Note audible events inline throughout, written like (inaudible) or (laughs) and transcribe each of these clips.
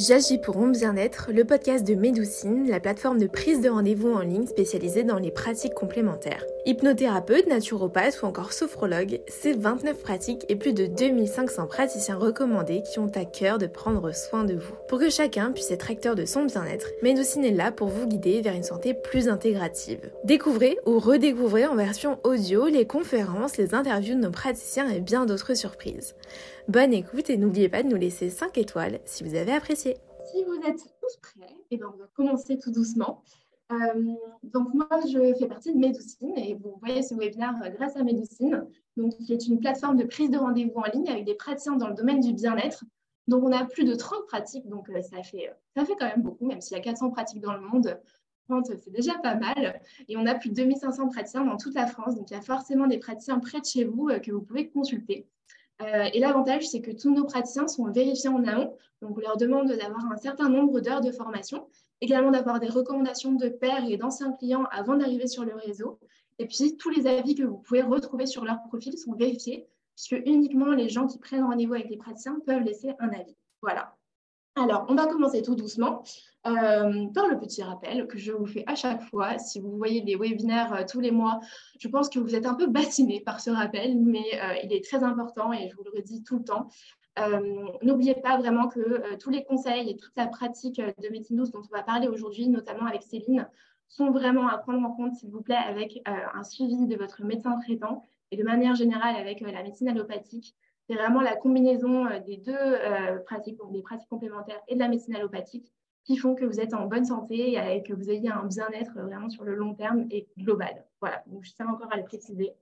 J'agis pour mon bien-être, le podcast de Médoucine, la plateforme de prise de rendez-vous en ligne spécialisée dans les pratiques complémentaires. Hypnothérapeute, naturopathe ou encore sophrologue, c'est 29 pratiques et plus de 2500 praticiens recommandés qui ont à cœur de prendre soin de vous. Pour que chacun puisse être acteur de son bien-être, Médoucine est là pour vous guider vers une santé plus intégrative. Découvrez ou redécouvrez en version audio les conférences, les interviews de nos praticiens et bien d'autres surprises. Bonne écoute et n'oubliez pas de nous laisser 5 étoiles si vous avez apprécié. Si vous êtes tous prêts, et eh ben, on va commencer tout doucement. Euh, donc moi, je fais partie de Médoucine et vous voyez ce webinaire euh, grâce à Médoucine, donc, qui est une plateforme de prise de rendez-vous en ligne avec des praticiens dans le domaine du bien-être. Donc on a plus de 30 pratiques, donc euh, ça, fait, ça fait quand même beaucoup, même s'il y a 400 pratiques dans le monde. 30, c'est déjà pas mal. Et on a plus de 2500 praticiens dans toute la France. Donc il y a forcément des praticiens près de chez vous que vous pouvez consulter. Euh, et l'avantage, c'est que tous nos praticiens sont vérifiés en amont. Donc, on leur demande d'avoir un certain nombre d'heures de formation, également d'avoir des recommandations de pairs et d'anciens clients avant d'arriver sur le réseau. Et puis, tous les avis que vous pouvez retrouver sur leur profil sont vérifiés, puisque uniquement les gens qui prennent rendez-vous avec les praticiens peuvent laisser un avis. Voilà. Alors, on va commencer tout doucement euh, par le petit rappel que je vous fais à chaque fois. Si vous voyez les webinaires euh, tous les mois, je pense que vous êtes un peu bassiné par ce rappel, mais euh, il est très important et je vous le redis tout le temps. N'oubliez pas vraiment que tous les conseils et toute la pratique de médecine douce dont on va parler aujourd'hui, notamment avec Céline, sont vraiment à prendre en compte, s'il vous plaît, avec un suivi de votre médecin traitant et de manière générale avec la médecine allopathique. C'est vraiment la combinaison euh, des deux euh, pratiques, des pratiques complémentaires et de la médecine allopathique qui font que vous êtes en bonne santé et que vous ayez un bien-être vraiment sur le long terme et global. Voilà, donc je tiens encore à le préciser.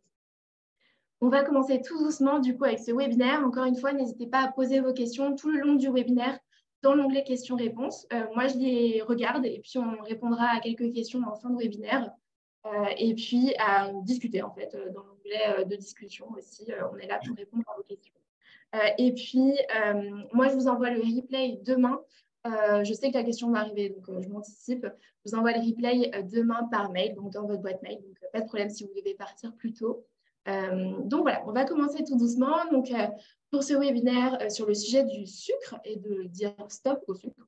On va commencer tout doucement du coup avec ce webinaire. Encore une fois, n'hésitez pas à poser vos questions tout le long du webinaire dans l'onglet questions-réponses. Euh, moi, je les regarde et puis on répondra à quelques questions en fin de webinaire. et puis à discuter en fait dans l'onglet de discussion aussi. on est là pour répondre à vos questions. Euh, et puis, euh, moi, je vous envoie le replay demain. Euh, je sais que la question va arriver, donc je m'anticipe. Je vous envoie le replay demain par mail, donc dans votre boîte mail. Donc, pas de problème si vous devez partir plus tôt. donc voilà, on va commencer tout doucement. Donc, pour ce webinaire sur le sujet du sucre et de dire stop au sucre.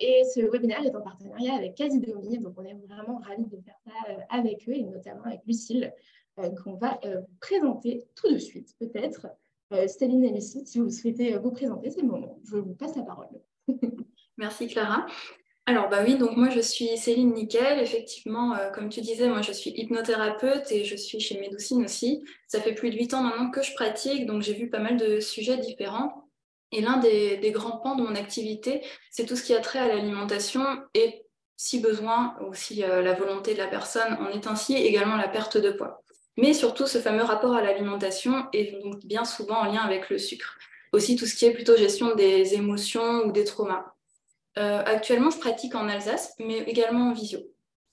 et ce webinaire est en partenariat avec Casidomi, donc on est vraiment ravis de faire ça avec eux et notamment avec Lucille, qu'on va présenter tout de suite peut-être. Euh, Céline Lucie, si vous souhaitez vous présenter, c'est le. Je vous passe la parole. (laughs) Merci Clara. Alors bah oui, donc moi je suis Céline Nickel. Effectivement, euh, comme tu disais, moi je suis hypnothérapeute et je suis chez Médoucine aussi. Ça fait plus de huit ans maintenant que je pratique, donc j'ai vu pas mal de sujets différents. Et l'un des, grands pans de mon activité, c'est tout ce qui a trait à l'alimentation et si besoin ou si euh, la volonté de la personne en est ainsi, également la perte de poids mais surtout ce fameux rapport à l'alimentation est donc bien souvent en lien avec le sucre. Aussi tout ce qui est plutôt gestion des émotions ou des traumas. Euh, actuellement, je pratique en Alsace, mais également en visio.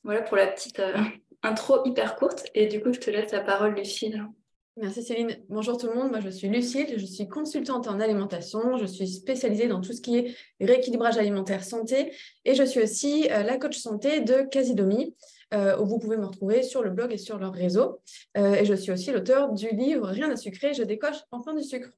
Voilà pour la petite euh, intro hyper courte. Et du coup, je te laisse la parole, Lucille. Merci Céline. Bonjour tout le monde. Moi, je suis Lucille. Je suis consultante en alimentation. Je suis spécialisée dans tout ce qui est rééquilibrage alimentaire santé. Et je suis aussi euh, la coach santé de Casidomi. Euh, où vous pouvez me retrouver sur le blog et sur leur réseau. Euh, et je suis aussi l'auteur du livre Rien à sucrer, je décoche enfin du sucre.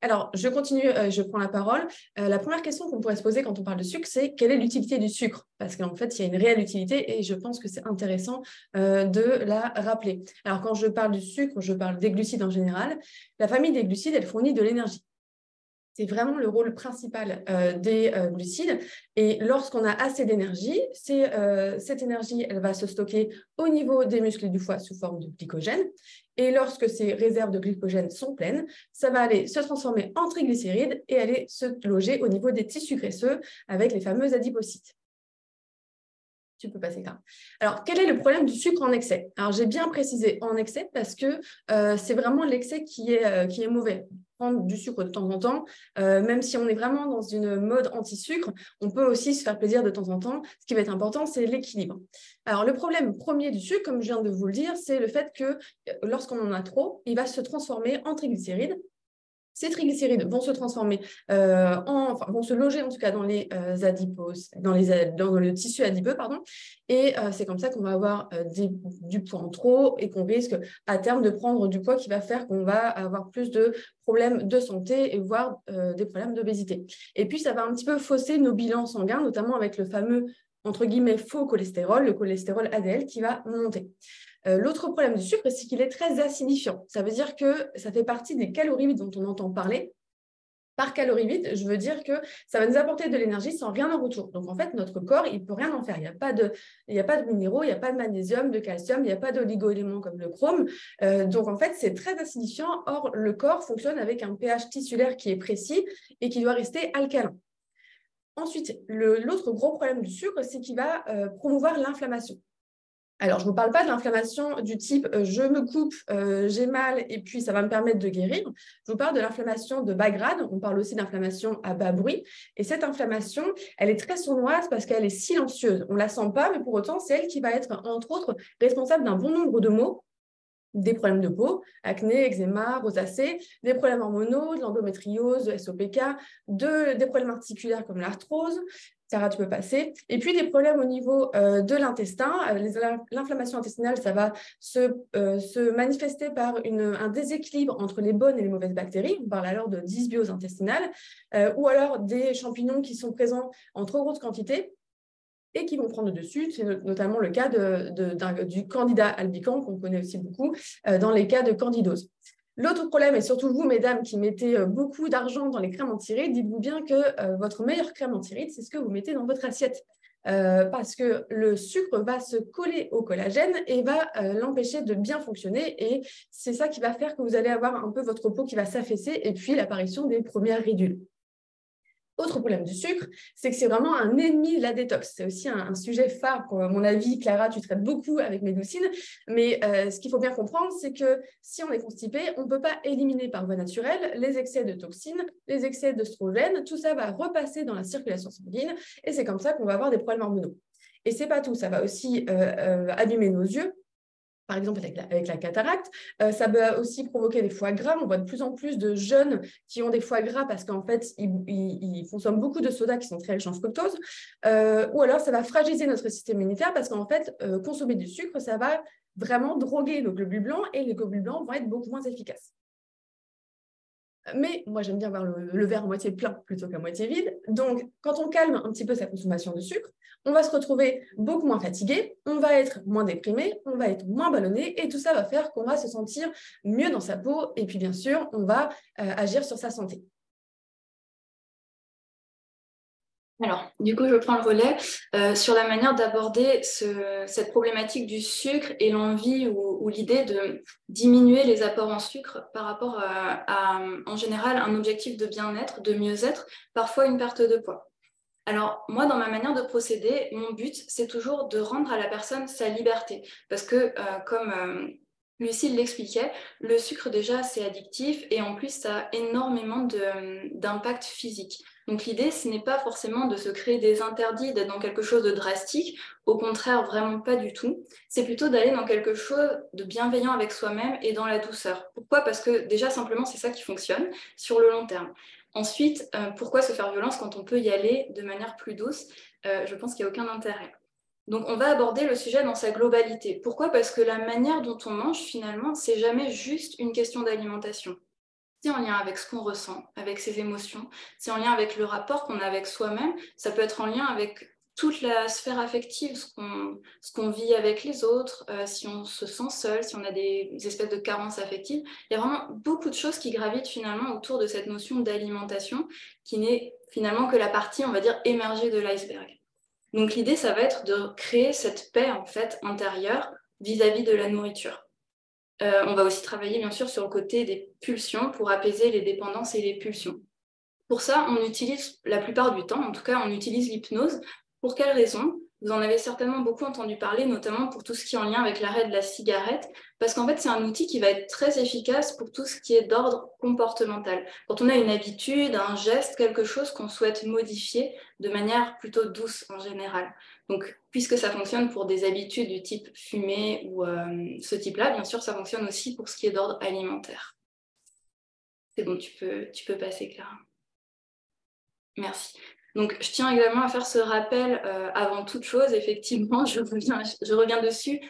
Alors, je continue, euh, je prends la parole. la première question qu'on pourrait se poser quand on parle de sucre, c'est quelle est l'utilité du sucre? Parce qu'en fait, il y a une réelle utilité et je pense que c'est intéressant de la rappeler. Alors, quand je parle du sucre, je parle des glucides en général. La famille des glucides, elle fournit de l'énergie. C'est vraiment le rôle principal euh, des euh, glucides. Et lorsqu'on a assez d'énergie, euh, cette énergie, elle va se stocker au niveau des muscles du foie sous forme de glycogène. Et lorsque ces réserves de glycogène sont pleines, ça va aller se transformer en triglycérides et aller se loger au niveau des tissus graisseux avec les fameux adipocytes. Tu peux passer là. Alors, quel est le problème du sucre en excès? Alors, j'ai bien précisé en excès parce que c'est vraiment l'excès qui est, qui est mauvais prendre du sucre de temps en temps, euh, même si on est vraiment dans une mode anti-sucre, on peut aussi se faire plaisir de temps en temps. Ce qui va être important, c'est l'équilibre. Alors, le problème premier du sucre, comme je viens de vous le dire, c'est le fait que euh, lorsqu'on en a trop, il va se transformer en triglycérides ces triglycérides vont se transformer euh, en, vont se loger en tout cas dans les euh, adiposes, dans, les, le tissu adipeux, pardon. Et euh, c'est comme ça qu'on va avoir du poids en trop et qu'on risque à terme de prendre du poids qui va faire qu'on va avoir plus de problèmes de santé et voire des problèmes d'obésité. Et puis ça va un petit peu fausser nos bilans sanguins, notamment avec le fameux entre guillemets faux cholestérol, le cholestérol ADL qui va monter. Euh, l'autre problème du sucre, c'est qu'il est très acidifiant. Ça veut dire que ça fait partie des calories vides dont on entend parler. Par calories vides, je veux dire que ça va nous apporter de l'énergie sans rien en retour. Donc en fait, notre corps, il ne peut rien en faire. Il n'y a, pas de, il a pas de minéraux, il n'y a pas de magnésium, de calcium, il n'y a pas d'oligo-éléments comme le chrome. Euh, donc en fait, c'est très acidifiant. Or, le corps fonctionne avec un pH tissulaire qui est précis et qui doit rester alcalin. Ensuite, l'autre gros problème du sucre, c'est qu'il va euh, promouvoir l'inflammation. Alors, je ne vous parle pas de l'inflammation du type euh, je me coupe, euh, j'ai mal et puis ça va me permettre de guérir. Je vous parle de l'inflammation de bas grade. On parle aussi d'inflammation à bas bruit. Et cette inflammation, elle est très sournoise parce qu'elle est silencieuse. On ne la sent pas, mais pour autant, c'est elle qui va être, entre autres, responsable d'un bon nombre de maux des problèmes de peau, acné, eczéma, rosacée, des problèmes hormonaux, de l'endométriose, de SOPK, de, des problèmes articulaires comme l'arthrose, Sarah, tu peux passer. Et puis des problèmes au niveau euh, de l'intestin. Euh, l'inflammation intestinale, ça va se, euh, manifester par un déséquilibre entre les bonnes et les mauvaises bactéries. On parle alors de dysbiose intestinale, ou alors des champignons qui sont présents en trop grosse quantité et qui vont prendre dessus. C'est notamment le cas du candidat albican, qu'on connaît aussi beaucoup, dans les cas de candidose. L'autre problème, et surtout vous, mesdames, qui mettez euh, beaucoup d'argent dans les crèmes anti-rides, dites-vous bien que euh, votre meilleure crème anti-rides, c'est ce que vous mettez dans votre assiette. Euh, parce que le sucre va se coller au collagène et va l'empêcher de bien fonctionner. Et c'est ça qui va faire que vous allez avoir un peu votre peau qui va s'affaisser et puis l'apparition des premières ridules. Autre problème du sucre, c'est que c'est vraiment un ennemi de la détox. C'est aussi un, sujet phare, pour mon avis. Clara, tu traites beaucoup avec Médocine. Mais euh, ce qu'il faut bien comprendre, c'est que si on est constipé, on ne peut pas éliminer par voie naturelle les excès de toxines, les excès d'œstrogènes. Tout ça va repasser dans la circulation sanguine et c'est comme ça qu'on va avoir des problèmes hormonaux. Et c'est pas tout, ça va aussi euh, euh, abîmer nos yeux, par exemple avec la, cataracte. Euh, ça peut aussi provoquer des foie gras. On voit de plus en plus de jeunes qui ont des foie gras parce qu'en fait, ils, consomment beaucoup de sodas qui sont très riches en fructose. Euh, ou alors, ça va fragiliser notre système immunitaire parce qu'en fait, euh, consommer du sucre, ça va vraiment droguer le globule blanc et les globules blancs vont être beaucoup moins efficaces. Mais moi, j'aime bien voir le, verre à moitié plein plutôt qu'à moitié vide. Donc, quand on calme un petit peu sa consommation de sucre, on va se retrouver beaucoup moins fatigué, on va être moins déprimé, on va être moins ballonné et tout ça va faire qu'on va se sentir mieux dans sa peau et puis bien sûr, on va euh, agir sur sa santé. Alors, du coup, je prends le relais euh, sur la manière d'aborder cette problématique du sucre et l'envie ou, l'idée de diminuer les apports en sucre par rapport à, en général, un objectif de bien-être, de mieux-être, parfois une perte de poids. Alors, moi, dans ma manière de procéder, mon but, c'est toujours de rendre à la personne sa liberté. Parce que, euh, comme euh, Lucille l'expliquait, le sucre, déjà, c'est addictif et en plus, ça a énormément d'impact physique. Donc, l'idée, ce n'est pas forcément de se créer des interdits, d'être dans quelque chose de drastique. Au contraire, vraiment pas du tout. C'est plutôt d'aller dans quelque chose de bienveillant avec soi-même et dans la douceur. Pourquoi? Parce que, déjà, simplement, c'est ça qui fonctionne sur le long terme. Ensuite, euh, pourquoi se faire violence quand on peut y aller de manière plus douce? Euh, Je pense qu'il n'y a aucun intérêt. Donc, on va aborder le sujet dans sa globalité. Pourquoi? Parce que la manière dont on mange, finalement, c'est jamais juste une question d'alimentation. C'est en lien avec ce qu'on ressent, avec ses émotions, c'est en lien avec le rapport qu'on a avec soi-même, ça peut être en lien avec toute la sphère affective, ce qu'on vit avec les autres, euh, si on se sent seul, si on a des, espèces de carences affectives. Il y a vraiment beaucoup de choses qui gravitent finalement autour de cette notion d'alimentation qui n'est finalement que la partie, on va dire, émergée de l'iceberg. Donc l'idée, ça va être de créer cette paix en fait intérieure vis-à-vis de la nourriture. Euh, on va aussi travailler bien sûr sur le côté des pulsions pour apaiser les dépendances et les pulsions. Pour ça, on utilise la plupart du temps, en tout cas, on utilise l'hypnose pour quelles raisons Vous en avez certainement beaucoup entendu parler, notamment pour tout ce qui est en lien avec l'arrêt de la cigarette, parce qu'en fait, c'est un outil qui va être très efficace pour tout ce qui est d'ordre comportemental. Quand on a une habitude, un geste, quelque chose qu'on souhaite modifier de manière plutôt douce en général. Donc, puisque ça fonctionne pour des habitudes du type fumer ou euh, ce type-là, bien sûr, ça fonctionne aussi pour ce qui est d'ordre alimentaire. C'est bon, tu peux, tu peux passer, Clara. Merci. Donc, je tiens également à faire ce rappel euh, avant toute chose. Effectivement, (laughs) je reviens, dessus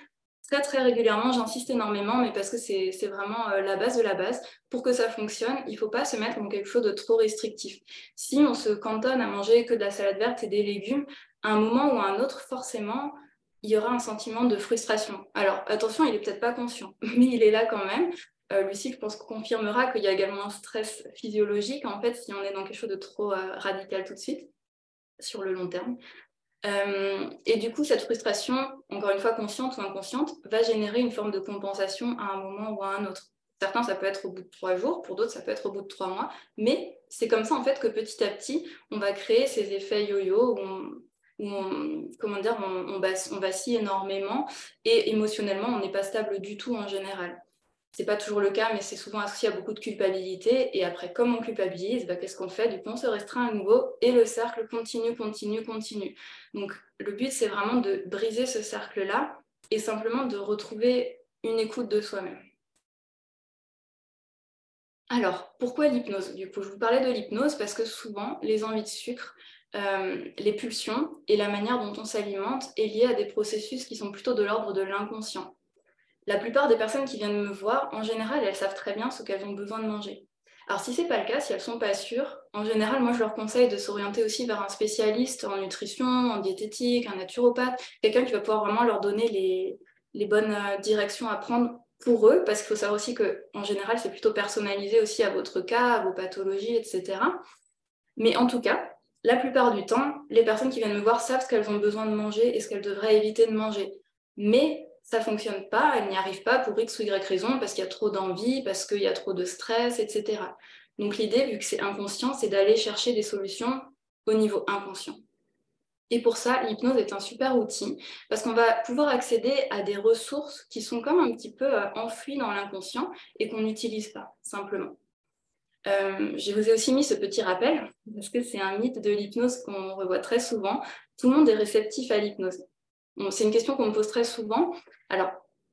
très, très régulièrement. J'insiste énormément, mais parce que c'est vraiment euh, la base de la base. Pour que ça fonctionne, il ne faut pas se mettre dans quelque chose de trop restrictif. Si on se cantonne à manger que de la salade verte et des légumes, à un moment ou à un autre, forcément, il y aura un sentiment de frustration. Alors, attention, il n'est peut-être pas conscient, (laughs) mais il est là quand même. Euh, Lucie, je pense, confirmera qu'il y a également un stress physiologique, en fait, si on est dans quelque chose de trop radical tout de suite sur le long terme. Euh, et du coup, cette frustration, encore une fois consciente ou inconsciente, va générer une forme de compensation à un moment ou à un autre. Certains, ça peut être au bout de trois jours, pour d'autres, ça peut être au bout de trois mois. Mais c'est comme ça, en fait, que petit à petit, on va créer ces effets yo-yo où comment dire, on, on vacille énormément et émotionnellement, on n'est pas stable du tout en général c'est pas toujours le cas, mais c'est souvent associé à beaucoup de culpabilité. Et après, comme on culpabilise, bah, qu'est-ce qu'on fait? Du coup, on se restreint à nouveau et le cercle continue, continue, continue. Donc, le but, c'est vraiment de briser ce cercle-là et simplement de retrouver une écoute de soi-même. Alors, pourquoi l'hypnose? Du coup, je vous parlais de l'hypnose parce que souvent, les envies de sucre, euh, les pulsions et la manière dont on s'alimente est liée à des processus qui sont plutôt de l'ordre de l'inconscient. La plupart des personnes qui viennent me voir, en général, elles savent très bien ce qu'elles ont besoin de manger. Alors si ce n'est pas le cas, si elles sont pas sûres, en général, moi je leur conseille de s'orienter aussi vers un spécialiste en nutrition, en diététique, un naturopathe, quelqu'un qui va pouvoir vraiment leur donner les, bonnes euh, directions à prendre pour eux, parce qu'il faut savoir aussi qu'en général, c'est plutôt personnalisé aussi à votre cas, à vos pathologies, etc. Mais en tout cas, la plupart du temps, les personnes qui viennent me voir savent ce qu'elles ont besoin de manger et ce qu'elles devraient éviter de manger. Mais ça fonctionne pas, elle n'y arrive pas pour X ou Y raison, parce qu'il y a trop d'envie, parce qu'il y a trop de stress, etc. Donc l'idée, vu que c'est inconscient, c'est d'aller chercher des solutions au niveau inconscient. Et pour ça, l'hypnose est un super outil parce qu'on va pouvoir accéder à des ressources qui sont comme un petit peu euh, enfouies dans l'inconscient et qu'on n'utilise pas, simplement. Euh, je vous ai aussi mis ce petit rappel parce que c'est un mythe de l'hypnose qu'on revoit très souvent. Tout le monde est réceptif à l'hypnose c'est une question qu'on me pose très souvent. Alors,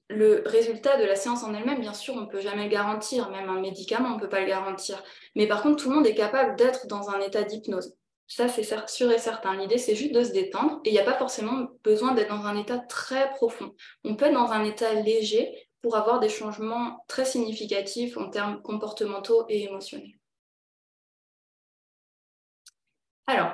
le résultat de la séance en elle-même, bien sûr, on ne peut jamais le garantir, même un médicament, on ne peut pas le garantir. Mais par contre, tout le monde est capable d'être dans un état d'hypnose. Ça, c'est sûr et certain. L'idée, c'est juste de se détendre et il n'y a pas forcément besoin d'être dans un état très profond. On peut être dans un état léger pour avoir des changements très significatifs en termes comportementaux et émotionnels. Alors,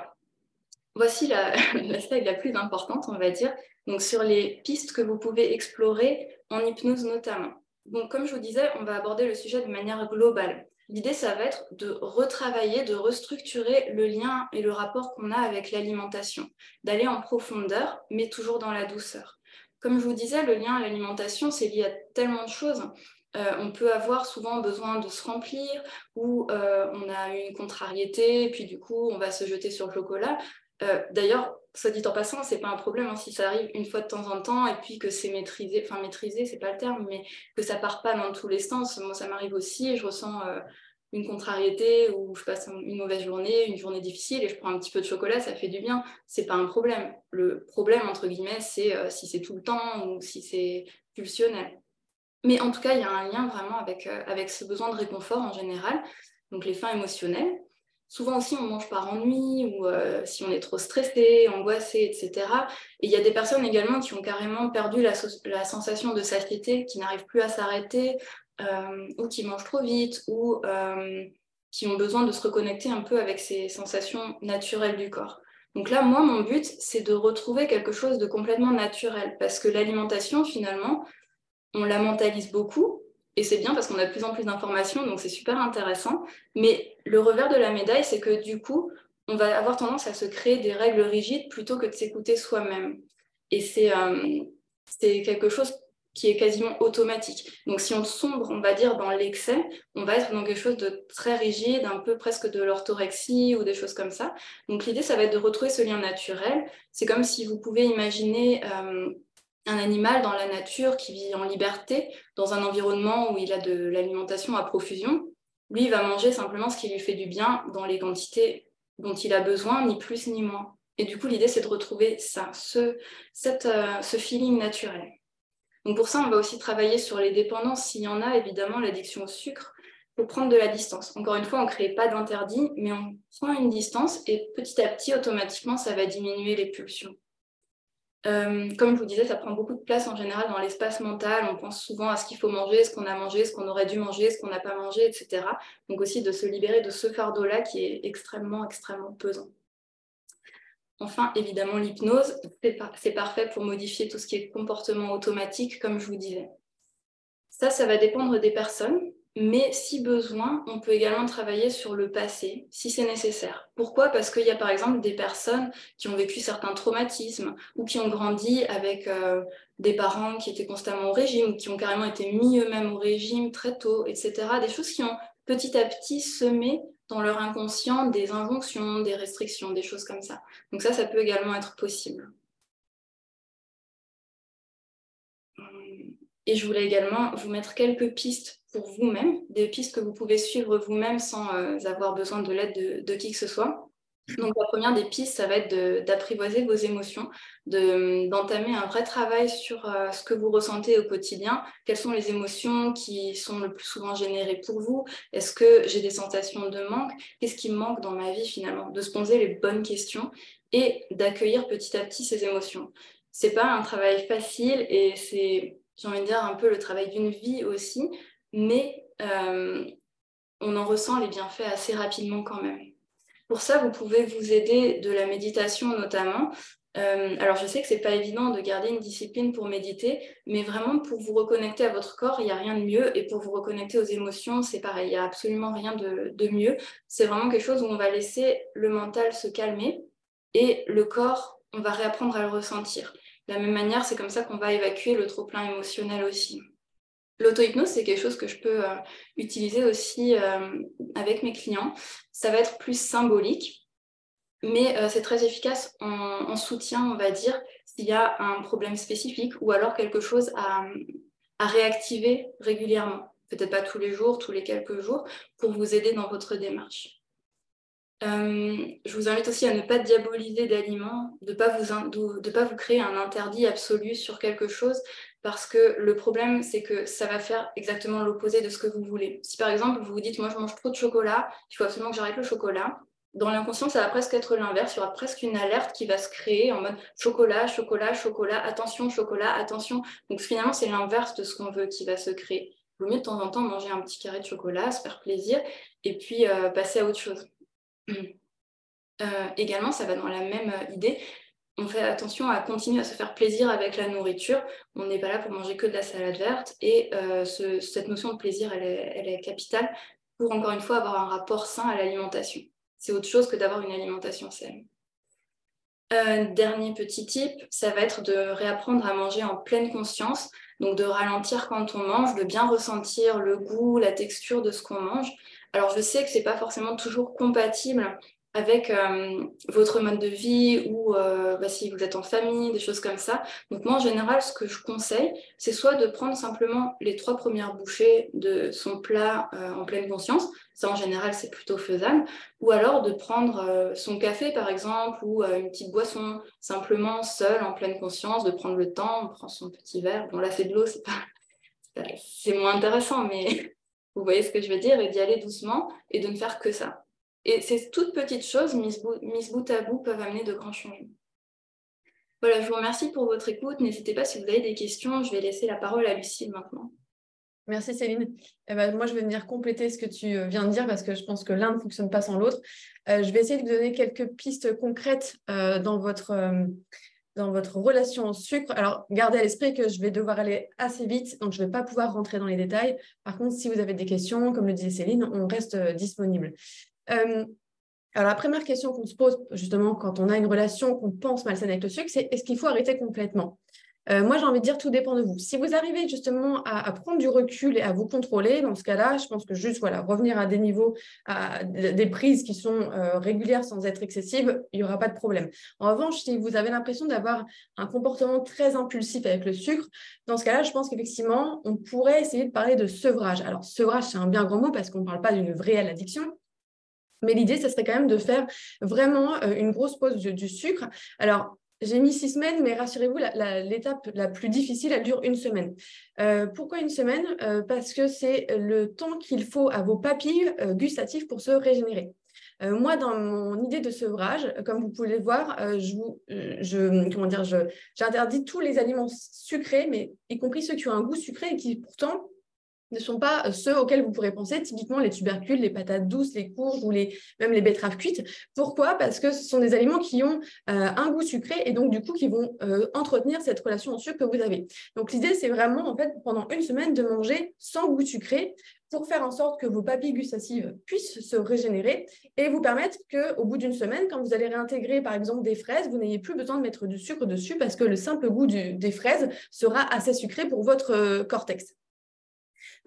voici la, (laughs) la slide la plus importante, on va dire, donc sur les pistes que vous pouvez explorer en hypnose notamment. Donc comme je vous disais, on va aborder le sujet de manière globale. L'idée, ça va être de retravailler, de restructurer le lien et le rapport qu'on a avec l'alimentation, d'aller en profondeur, mais toujours dans la douceur. Comme je vous disais, le lien à l'alimentation, c'est lié à tellement de choses. Euh, on peut avoir souvent besoin de se remplir ou euh, on a une contrariété, et puis du coup, on va se jeter sur le chocolat. Euh, d'ailleurs, soit dit en passant, c'est pas un problème hein, si ça arrive une fois de temps en temps et puis que c'est maîtrisé, enfin maîtrisé, c'est pas le terme, mais que ça part pas dans tous les sens. Moi, ça m'arrive aussi et je ressens euh, une contrariété ou je passe une mauvaise journée, une journée difficile et je prends un petit peu de chocolat, ça fait du bien. C'est pas un problème. Le problème, entre guillemets, c'est euh, si c'est tout le temps ou si c'est pulsionnel. Mais en tout cas, il y a un lien vraiment avec, avec ce besoin de réconfort en général, donc les fins émotionnelles. Souvent aussi, on mange par ennui ou euh, si on est trop stressé, angoissé, etc. Et il y a des personnes également qui ont carrément perdu la, sensation de satiété, qui n'arrivent plus à s'arrêter euh, ou qui mangent trop vite ou euh, qui ont besoin de se reconnecter un peu avec ces sensations naturelles du corps. Donc là, moi, mon but, c'est de retrouver quelque chose de complètement naturel parce que l'alimentation, finalement, on la mentalise beaucoup et c'est bien parce qu'on a de plus en plus d'informations, donc c'est super intéressant. Mais le revers de la médaille, c'est que du coup, on va avoir tendance à se créer des règles rigides plutôt que de s'écouter soi-même. Et c'est euh, quelque chose qui est quasiment automatique. Donc si on sombre, on va dire, dans l'excès, on va être dans quelque chose de très rigide, un peu presque de l'orthorexie ou des choses comme ça. Donc l'idée, ça va être de retrouver ce lien naturel. C'est comme si vous pouvez imaginer... Euh, un animal dans la nature qui vit en liberté, dans un environnement où il a de l'alimentation à profusion, lui, va manger simplement ce qui lui fait du bien dans les quantités dont il a besoin, ni plus ni moins. Et du coup, l'idée, c'est de retrouver ça, ce, euh, ce feeling naturel. Donc pour ça, on va aussi travailler sur les dépendances. S'il y en a, évidemment, l'addiction au sucre, pour prendre de la distance. Encore une fois, on ne crée pas d'interdit, mais on prend une distance et petit à petit, automatiquement, ça va diminuer les pulsions. Euh, comme je vous disais, ça prend beaucoup de place en général dans l'espace mental. On pense souvent à ce qu'il faut manger, ce qu'on a mangé, ce qu'on aurait dû manger, ce qu'on n'a pas mangé, etc. Donc aussi de se libérer de ce fardeau-là qui est extrêmement, extrêmement pesant. Enfin, évidemment, l'hypnose, c'est parfait pour modifier tout ce qui est comportement automatique, comme je vous disais. Ça, ça va dépendre des personnes. Mais si besoin, on peut également travailler sur le passé, si c'est nécessaire. Pourquoi? Parce qu'il y a par exemple des personnes qui ont vécu certains traumatismes ou qui ont grandi avec euh, des parents qui étaient constamment au régime, qui ont carrément été mis eux-mêmes au régime très tôt, etc. Des choses qui ont petit à petit semé dans leur inconscient des injonctions, des restrictions, des choses comme ça. Donc ça, ça peut également être possible. Et je voulais également vous mettre quelques pistes vous-même, des pistes que vous pouvez suivre vous-même sans euh, avoir besoin de l'aide de, qui que ce soit. Donc la première des pistes, ça va être d'apprivoiser vos émotions, d'entamer un vrai travail sur euh, ce que vous ressentez au quotidien, quelles sont les émotions qui sont le plus souvent générées pour vous, est-ce que j'ai des sensations de manque, qu'est-ce qui manque dans ma vie finalement, de se poser les bonnes questions et d'accueillir petit à petit ces émotions. C'est pas un travail facile et c'est, j'ai envie de dire, un peu le travail d'une vie aussi, mais euh, on en ressent les bienfaits assez rapidement quand même. Pour ça, vous pouvez vous aider de la méditation notamment. Euh, alors, je sais que ce n'est pas évident de garder une discipline pour méditer, mais vraiment pour vous reconnecter à votre corps, il n'y a rien de mieux. Et pour vous reconnecter aux émotions, c'est pareil, il n'y a absolument rien de, de mieux. C'est vraiment quelque chose où on va laisser le mental se calmer et le corps, on va réapprendre à le ressentir. De la même manière, c'est comme ça qu'on va évacuer le trop-plein émotionnel aussi. L'auto-hypnose, c'est quelque chose que je peux euh, utiliser aussi euh, avec mes clients. Ça va être plus symbolique, mais euh, c'est très efficace en, soutien, on va dire, s'il y a un problème spécifique ou alors quelque chose à, réactiver régulièrement. Peut-être pas tous les jours, tous les quelques jours, pour vous aider dans votre démarche. je vous invite aussi à ne pas diaboliser d'aliments, de ne pas vous créer un interdit absolu sur quelque chose, parce que le problème, c'est que ça va faire exactement l'opposé de ce que vous voulez. Si par exemple, vous vous dites, moi je mange trop de chocolat, il faut absolument que j'arrête le chocolat, dans l'inconscient, ça va presque être l'inverse. Il y aura presque une alerte qui va se créer en mode chocolat, chocolat, chocolat, attention, chocolat, attention. Donc finalement, c'est l'inverse de ce qu'on veut qui va se créer. Il vaut mieux de temps en temps manger un petit carré de chocolat, se faire plaisir et puis euh, passer à autre chose. (clears throat) Euh, également, ça va dans la même euh, idée on fait attention à continuer à se faire plaisir avec la nourriture. On n'est pas là pour manger que de la salade verte. Et euh, cette notion de plaisir, elle est, capitale pour, encore une fois, avoir un rapport sain à l'alimentation. C'est autre chose que d'avoir une alimentation saine. Un dernier petit tip, ça va être de réapprendre à manger en pleine conscience, donc de ralentir quand on mange, de bien ressentir le goût, la texture de ce qu'on mange. Alors je sais que ce n'est pas forcément toujours compatible avec euh, votre mode de vie ou euh, bah, si vous êtes en famille, des choses comme ça. Donc moi, en général, ce que je conseille, c'est soit de prendre simplement les trois premières bouchées de son plat euh, en pleine conscience. Ça, en général, c'est plutôt faisable. Ou alors de prendre son café, par exemple, ou une petite boisson, simplement seul, en pleine conscience, de prendre le temps, on prend son petit verre. Bon, là, c'est de l'eau, c'est moins intéressant, mais (laughs) vous voyez ce que je veux dire, et d'y aller doucement et de ne faire que ça. Et ces toutes petites choses, mises bout, à bout, peuvent amener de grands changements. Voilà, je vous remercie pour votre écoute. N'hésitez pas si vous avez des questions. Je vais laisser la parole à Lucille maintenant. Merci Céline. Eh ben, moi, je vais venir compléter ce que tu euh, viens de dire parce que je pense que l'un ne fonctionne pas sans l'autre. Euh, je vais essayer de vous donner quelques pistes concrètes euh, dans, votre, dans votre relation au sucre. Alors, gardez à l'esprit que je vais devoir aller assez vite, donc je ne vais pas pouvoir rentrer dans les détails. Par contre, si vous avez des questions, comme le disait Céline, on reste disponible. Euh, alors, la première question qu'on se pose, justement, quand on a une relation qu'on pense malsaine avec le sucre, c'est est-ce qu'il faut arrêter complètement? Euh, moi, j'ai envie de dire, tout dépend de vous. Si vous arrivez justement à, prendre du recul et à vous contrôler, dans ce cas-là, je pense que juste voilà, revenir à des niveaux, à des prises qui sont euh, régulières sans être excessives, il n'y aura pas de problème. En revanche, si vous avez l'impression d'avoir un comportement très impulsif avec le sucre, dans ce cas-là, je pense qu'effectivement, on pourrait essayer de parler de sevrage. Alors, sevrage, c'est un bien grand mot parce qu'on ne parle pas d'une vraie addiction, mais l'idée, ce serait quand même de faire vraiment euh, une grosse pause du, sucre. Alors, j'ai mis six semaines, mais rassurez-vous, l'étape la, plus difficile, elle dure une semaine. Euh, pourquoi une semaine? Euh, Parce que c'est le temps qu'il faut à vos papilles gustatives pour se régénérer. moi, dans mon idée de sevrage, comme vous pouvez le voir, je, dire, j'interdis tous les aliments sucrés, mais y compris ceux qui ont un goût sucré et qui pourtant ne sont pas euh, ceux auxquels vous pourrez penser, typiquement les tubercules, les patates douces, les courges ou même les betteraves cuites. Pourquoi? Parce que ce sont des aliments qui ont euh, un goût sucré et donc du coup qui vont euh, entretenir cette relation au sucre que vous avez. Donc l'idée, c'est vraiment en fait pendant une semaine de manger sans goût sucré pour faire en sorte que vos papilles gustatives puissent se régénérer et vous permettre qu'au bout d'une semaine, quand vous allez réintégrer par exemple des fraises, vous n'ayez plus besoin de mettre du sucre dessus parce que le simple goût des fraises sera assez sucré pour votre cortex.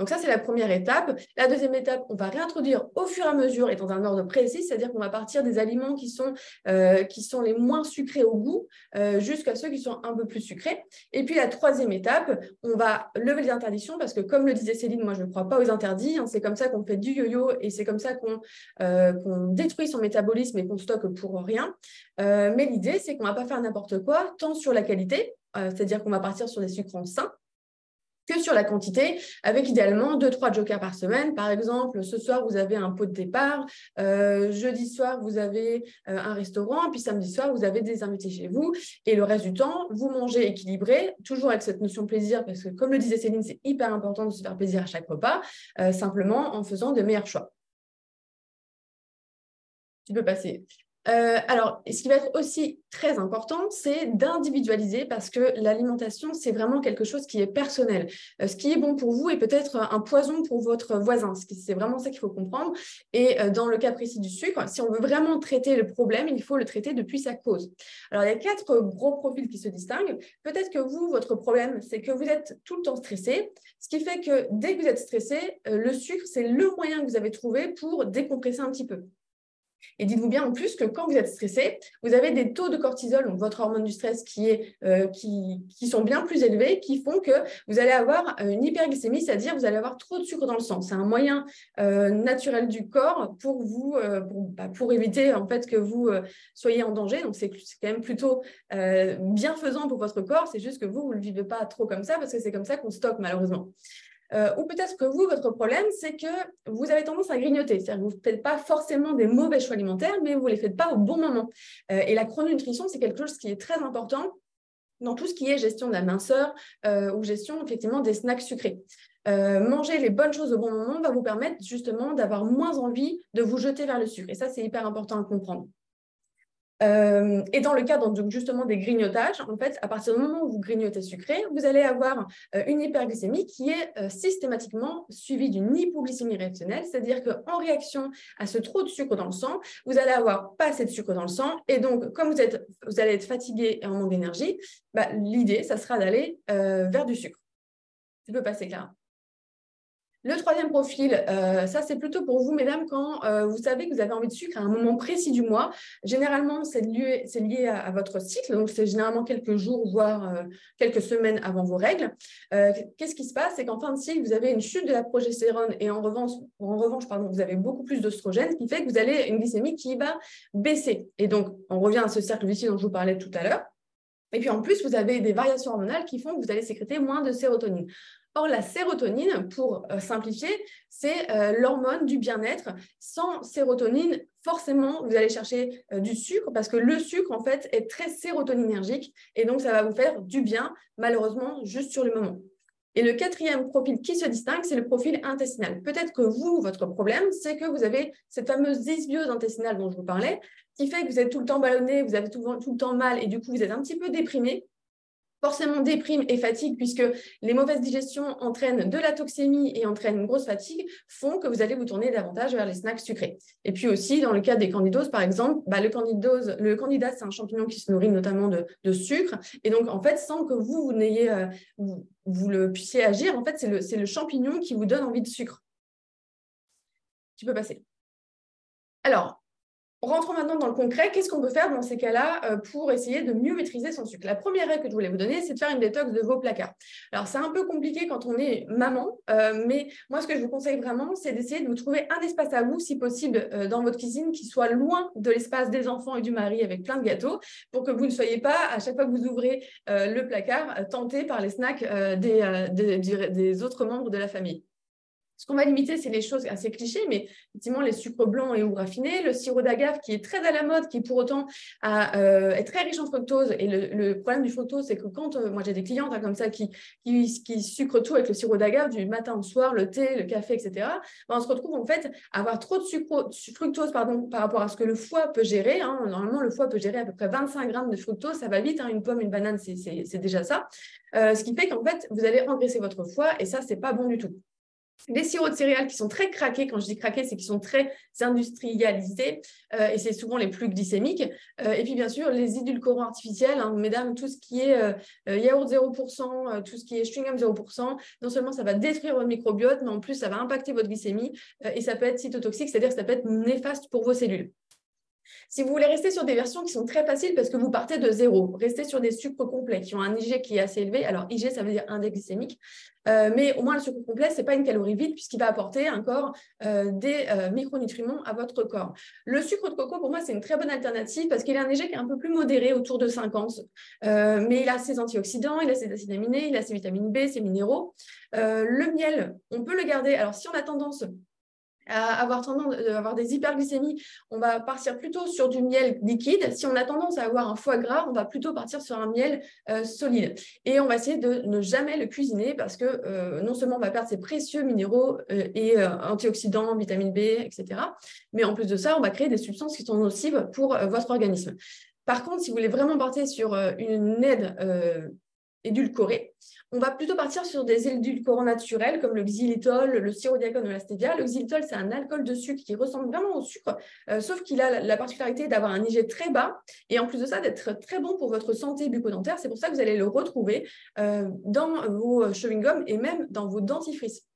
Donc ça, c'est la première étape. La deuxième étape, on va réintroduire au fur et à mesure et dans un ordre précis, c'est-à-dire qu'on va partir des aliments qui sont, euh, les moins sucrés au goût euh, jusqu'à ceux qui sont un peu plus sucrés. Et puis la troisième étape, on va lever les interdictions parce que comme le disait Céline, moi je ne crois pas aux interdits. Hein. c'est comme ça qu'on fait du yo-yo et c'est comme ça qu'on euh, détruit son métabolisme et qu'on stocke pour rien. mais l'idée, c'est qu'on ne va pas faire n'importe quoi, tant sur la qualité, c'est-à-dire qu'on va partir sur des sucres sains, que sur la quantité, avec idéalement 2-3 jokers par semaine. Par exemple, ce soir, vous avez un pot de départ, euh, jeudi soir, vous avez euh, un restaurant, puis samedi soir, vous avez des invités chez vous, et le reste du temps, vous mangez équilibré, toujours avec cette notion plaisir, parce que comme le disait Céline, c'est hyper important de se faire plaisir à chaque repas, euh, simplement en faisant de meilleurs choix. Tu peux passer. Euh, alors, ce qui va être aussi très important, c'est d'individualiser parce que l'alimentation, c'est vraiment quelque chose qui est personnel. Euh, ce qui est bon pour vous est peut-être un poison pour votre voisin. C'est vraiment ça qu'il faut comprendre. Et euh, dans le cas précis du sucre, si on veut vraiment traiter le problème, il faut le traiter depuis sa cause. Alors, il y a quatre gros profils qui se distinguent. Peut-être que vous, votre problème, c'est que vous êtes tout le temps stressé, ce qui fait que dès que vous êtes stressé, le sucre, c'est le moyen que vous avez trouvé pour décompresser un petit peu. Et dites-vous bien en plus que quand vous êtes stressé, vous avez des taux de cortisol, donc votre hormone du stress, qui, euh, sont bien plus élevés, qui font que vous allez avoir euh, une hyperglycémie, c'est-à-dire vous allez avoir trop de sucre dans le sang. C'est un moyen euh, naturel du corps pour vous, bah, pour, éviter en fait que vous soyez en danger. Donc c'est quand même plutôt bienfaisant pour votre corps. C'est juste que vous, vous ne le vivez pas trop comme ça parce que c'est comme ça qu'on stocke malheureusement. Euh, ou peut-être que vous, votre problème, c'est que vous avez tendance à grignoter. C'est-à-dire que vous ne faites pas forcément des mauvais choix alimentaires, mais vous ne les faites pas au bon moment. Euh, et la chrononutrition, c'est quelque chose qui est très important dans tout ce qui est gestion de la minceur euh, ou gestion effectivement des snacks sucrés. manger les bonnes choses au bon moment va vous permettre justement d'avoir moins envie de vous jeter vers le sucre. Et ça, c'est hyper important à comprendre. Euh, et dans le cas donc, justement des grignotages, en fait, à partir du moment où vous grignotez sucré, vous allez avoir euh, une hyperglycémie qui est euh, systématiquement suivie d'une hypoglycémie réactionnelle, c'est-à-dire qu'en réaction à ce trop de sucre dans le sang, vous allez avoir pas assez de sucre dans le sang, et donc comme vous, êtes, vous allez être fatigué et en manque d'énergie, bah, l'idée, ça sera d'aller vers du sucre. Tu peux passer, Clara. Le troisième profil, euh, ça c'est plutôt pour vous, mesdames, quand euh, vous savez que vous avez envie de sucre à un moment précis du mois. Généralement, c'est lié, à, votre cycle, donc c'est généralement quelques jours, voire euh, quelques semaines avant vos règles. Qu'est-ce qui se passe? C'est qu'en fin de cycle, vous avez une chute de la progestérone et en revanche, en revanche pardon, vous avez beaucoup plus d'oestrogène, ce qui fait que vous avez une glycémie qui va baisser. Et donc, on revient à ce cercle vicieux dont je vous parlais tout à l'heure. Et puis en plus, vous avez des variations hormonales qui font que vous allez sécréter moins de sérotonine. Or, la sérotonine, pour euh, simplifier, c'est euh, l'hormone du bien-être. Sans sérotonine, forcément, vous allez chercher euh, du sucre parce que le sucre, en fait, est très sérotoninergique et donc ça va vous faire du bien, malheureusement, juste sur le moment. Et le quatrième profil qui se distingue, c'est le profil intestinal. Peut-être que vous, votre problème, c'est que vous avez cette fameuse dysbiose intestinale dont je vous parlais, qui fait que vous êtes tout le temps ballonné, vous avez tout, tout le temps mal et du coup, vous êtes un petit peu déprimé forcément déprime et fatigue, puisque les mauvaises digestions entraînent de la toxémie et entraînent une grosse fatigue, font que vous allez vous tourner davantage vers les snacks sucrés. Et puis aussi, dans le cas des candidoses, par exemple, bah, le, candidose, le candida, c'est un champignon qui se nourrit notamment de, sucre. Et donc, en fait, sans que vous, n'ayez, euh, vous, le puissiez agir, en fait, c'est le champignon qui vous donne envie de sucre. Tu peux passer. Alors, Rentrons maintenant dans le concret. Qu'est-ce qu'on peut faire dans ces cas-là euh, pour essayer de mieux maîtriser son sucre? La première règle que je voulais vous donner, c'est de faire une détox de vos placards. Alors, c'est un peu compliqué quand on est maman, euh, mais moi, ce que je vous conseille vraiment, c'est d'essayer de vous trouver un espace à vous, si possible, euh, dans votre cuisine, qui soit loin de l'espace des enfants et du mari avec plein de gâteaux, pour que vous ne soyez pas, à chaque fois que vous ouvrez le placard, tenté par les snacks des autres membres de la famille. Ce qu'on va limiter, c'est les choses assez clichés, mais effectivement, les sucres blancs et ou raffinés, le sirop d'agave qui est très à la mode, qui pour autant euh, est très riche en fructose. Et le, problème du fructose, c'est que quand, euh, moi j'ai des clientes hein, comme ça qui, qui, sucrent tout avec le sirop d'agave du matin au soir, le thé, le café, etc., ben, on se retrouve en fait à avoir trop de sucre, fructose pardon, par rapport à ce que le foie peut gérer. Hein. Normalement, le foie peut gérer à peu près 25 grammes de fructose, ça va vite, hein. une pomme, une banane, c'est déjà ça. Euh, ce qui fait qu'en fait, vous allez engraisser votre foie et ça, c'est pas bon du tout les sirops de céréales qui sont très craqués, quand je dis craqués, c'est qu'ils sont très industrialisés euh, et c'est souvent les plus glycémiques. Euh, et puis bien sûr, les édulcorants artificiels, hein, mesdames, tout ce qui est euh, yaourt 0%, tout ce qui est chewing-gum 0%, non seulement ça va détruire votre microbiote, mais en plus ça va impacter votre glycémie et ça peut être cytotoxique, c'est-à-dire ça peut être néfaste pour vos cellules. Si vous voulez rester sur des versions qui sont très faciles parce que vous partez de zéro, restez sur des sucres complets qui ont un IG qui est assez élevé. Alors, IG, ça veut dire index glycémique. Euh, mais au moins, le sucre complet, ce n'est pas une calorie vide puisqu'il va apporter encore euh, des euh, micronutriments à votre corps. Le sucre de coco, pour moi, c'est une très bonne alternative parce qu'il a un IG qui est un peu plus modéré, autour de 50. mais il a ses antioxydants, il a ses acides aminés, il a ses vitamines B, ses minéraux. le miel, on peut le garder. Alors, si on a tendance avoir tendance à avoir des hyperglycémies, on va partir plutôt sur du miel liquide. Si on a tendance à avoir un foie gras, on va plutôt partir sur un miel euh, solide. Et on va essayer de ne jamais le cuisiner parce que euh, non seulement on va perdre ses précieux minéraux euh, et antioxydants, vitamine B, etc. Mais en plus de ça, on va créer des substances qui sont nocives pour votre organisme. Par contre, si vous voulez vraiment partir sur une aide édulcorée, on va plutôt partir sur des édulcorants naturels comme le xylitol, le sirop ou la stevia. Le xylitol, c'est un alcool de sucre qui ressemble vraiment au sucre, euh, sauf qu'il a la particularité d'avoir un IG très bas et en plus de ça, d'être très bon pour votre santé bucco-dentaire. C'est pour ça que vous allez le retrouver euh, dans vos chewing-gums et même dans vos dentifrices.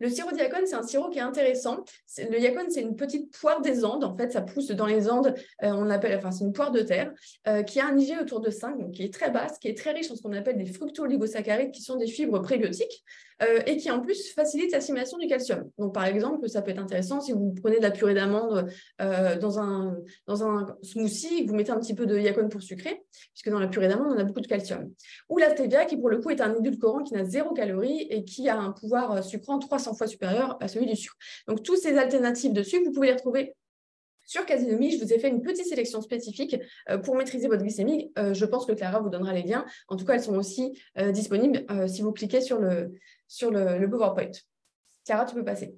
Le sirop diacone, c'est un sirop qui est intéressant. le diacone, c'est une petite poire des Andes. En fait, ça pousse dans les Andes. Euh, on appelle, enfin, c'est une poire de terre euh, qui a un IG autour de 5, donc qui est très basse, qui est très riche en ce qu'on appelle des fructo-oligosaccharides, qui sont des fibres prébiotiques. Euh, et qui en plus facilite l'assimilation du calcium. Donc par exemple, ça peut être intéressant si vous prenez de la purée d'amande euh, dans, un, smoothie, vous mettez un petit peu de yacon pour sucrer, puisque dans la purée d'amande, on a beaucoup de calcium. Ou la stevia, qui pour le coup est un édulcorant qui n'a zéro calorie et qui a un pouvoir euh, sucrant 300 fois supérieur à celui du sucre. Donc toutes ces alternatives de sucre, vous pouvez les retrouver sur Casinomie, je vous ai fait une petite sélection spécifique pour maîtriser votre glycémie. je pense que Clara vous donnera les liens. En tout cas, elles sont aussi disponibles si vous cliquez sur le, sur le, PowerPoint. Cara, tu peux passer.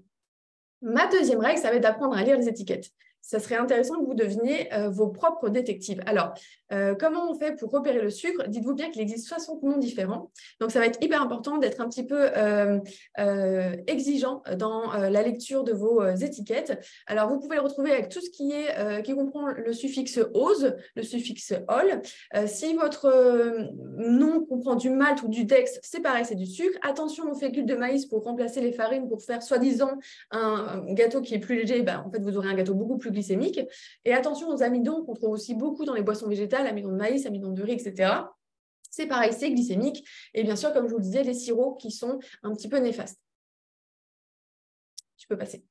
Ma deuxième règle, ça va être d'apprendre à lire les étiquettes ça serait intéressant que vous deveniez euh, vos propres détectives. Alors, euh, comment on fait pour repérer le sucre? Dites-vous bien qu'il existe 60 noms différents. Donc, ça va être hyper important d'être un petit peu euh, exigeant dans la lecture de vos étiquettes. Alors, vous pouvez le retrouver avec tout ce qui, est, qui comprend le suffixe ose, le suffixe ol. si votre nom comprend du malt ou du dex, c'est pareil, c'est du sucre. Attention aux fécule de maïs pour remplacer les farines pour faire soi-disant un, gâteau qui est plus léger. Ben, en fait, vous aurez un gâteau beaucoup plus glycémique. Et attention aux amidons qu'on trouve aussi beaucoup dans les boissons végétales, amidons de maïs, amidons de riz, etc. C'est pareil, c'est glycémique. Et bien sûr, comme je vous le disais, les sirops qui sont un petit peu néfastes. Tu peux passer.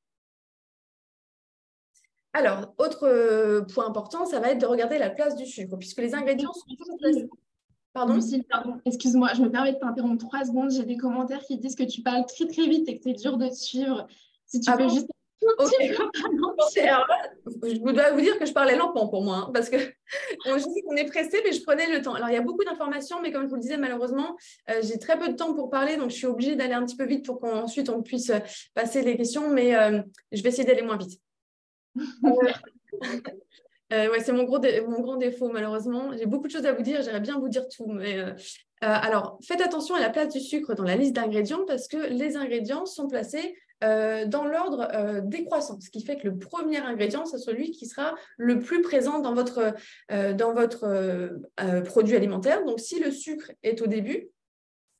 Alors, autre euh, point important, ça va être de regarder la place du sucre, puisque les ingrédients sont toujours placés. Pardon? Pardon. Excuse-moi, je me permets de t'interrompre trois secondes. J'ai des commentaires qui disent que tu parles très très vite et que c'est dur de te suivre. Si tu ah peux juste je dois vous dire que je parlais lentement pour moi, hein, parce que (laughs) je dis qu'on est pressé, mais je prenais le temps. Alors, il y a beaucoup d'informations, mais comme je vous le disais, malheureusement, euh, j'ai très peu de temps pour parler, donc je suis obligée d'aller un petit peu vite pour qu'ensuite on puisse euh, passer les questions, mais euh, je vais essayer d'aller moins vite. (laughs) ouais, c'est mon, gros mon grand défaut, malheureusement. J'ai beaucoup de choses à vous dire, j'aimerais bien vous dire tout. Mais, alors, faites attention à la place du sucre dans la liste d'ingrédients parce que les ingrédients sont placés euh, dans l'ordre euh, décroissant, ce qui fait que le premier ingrédient, c'est celui qui sera le plus présent dans votre, euh, dans votre produit alimentaire. Donc, si le sucre est au début,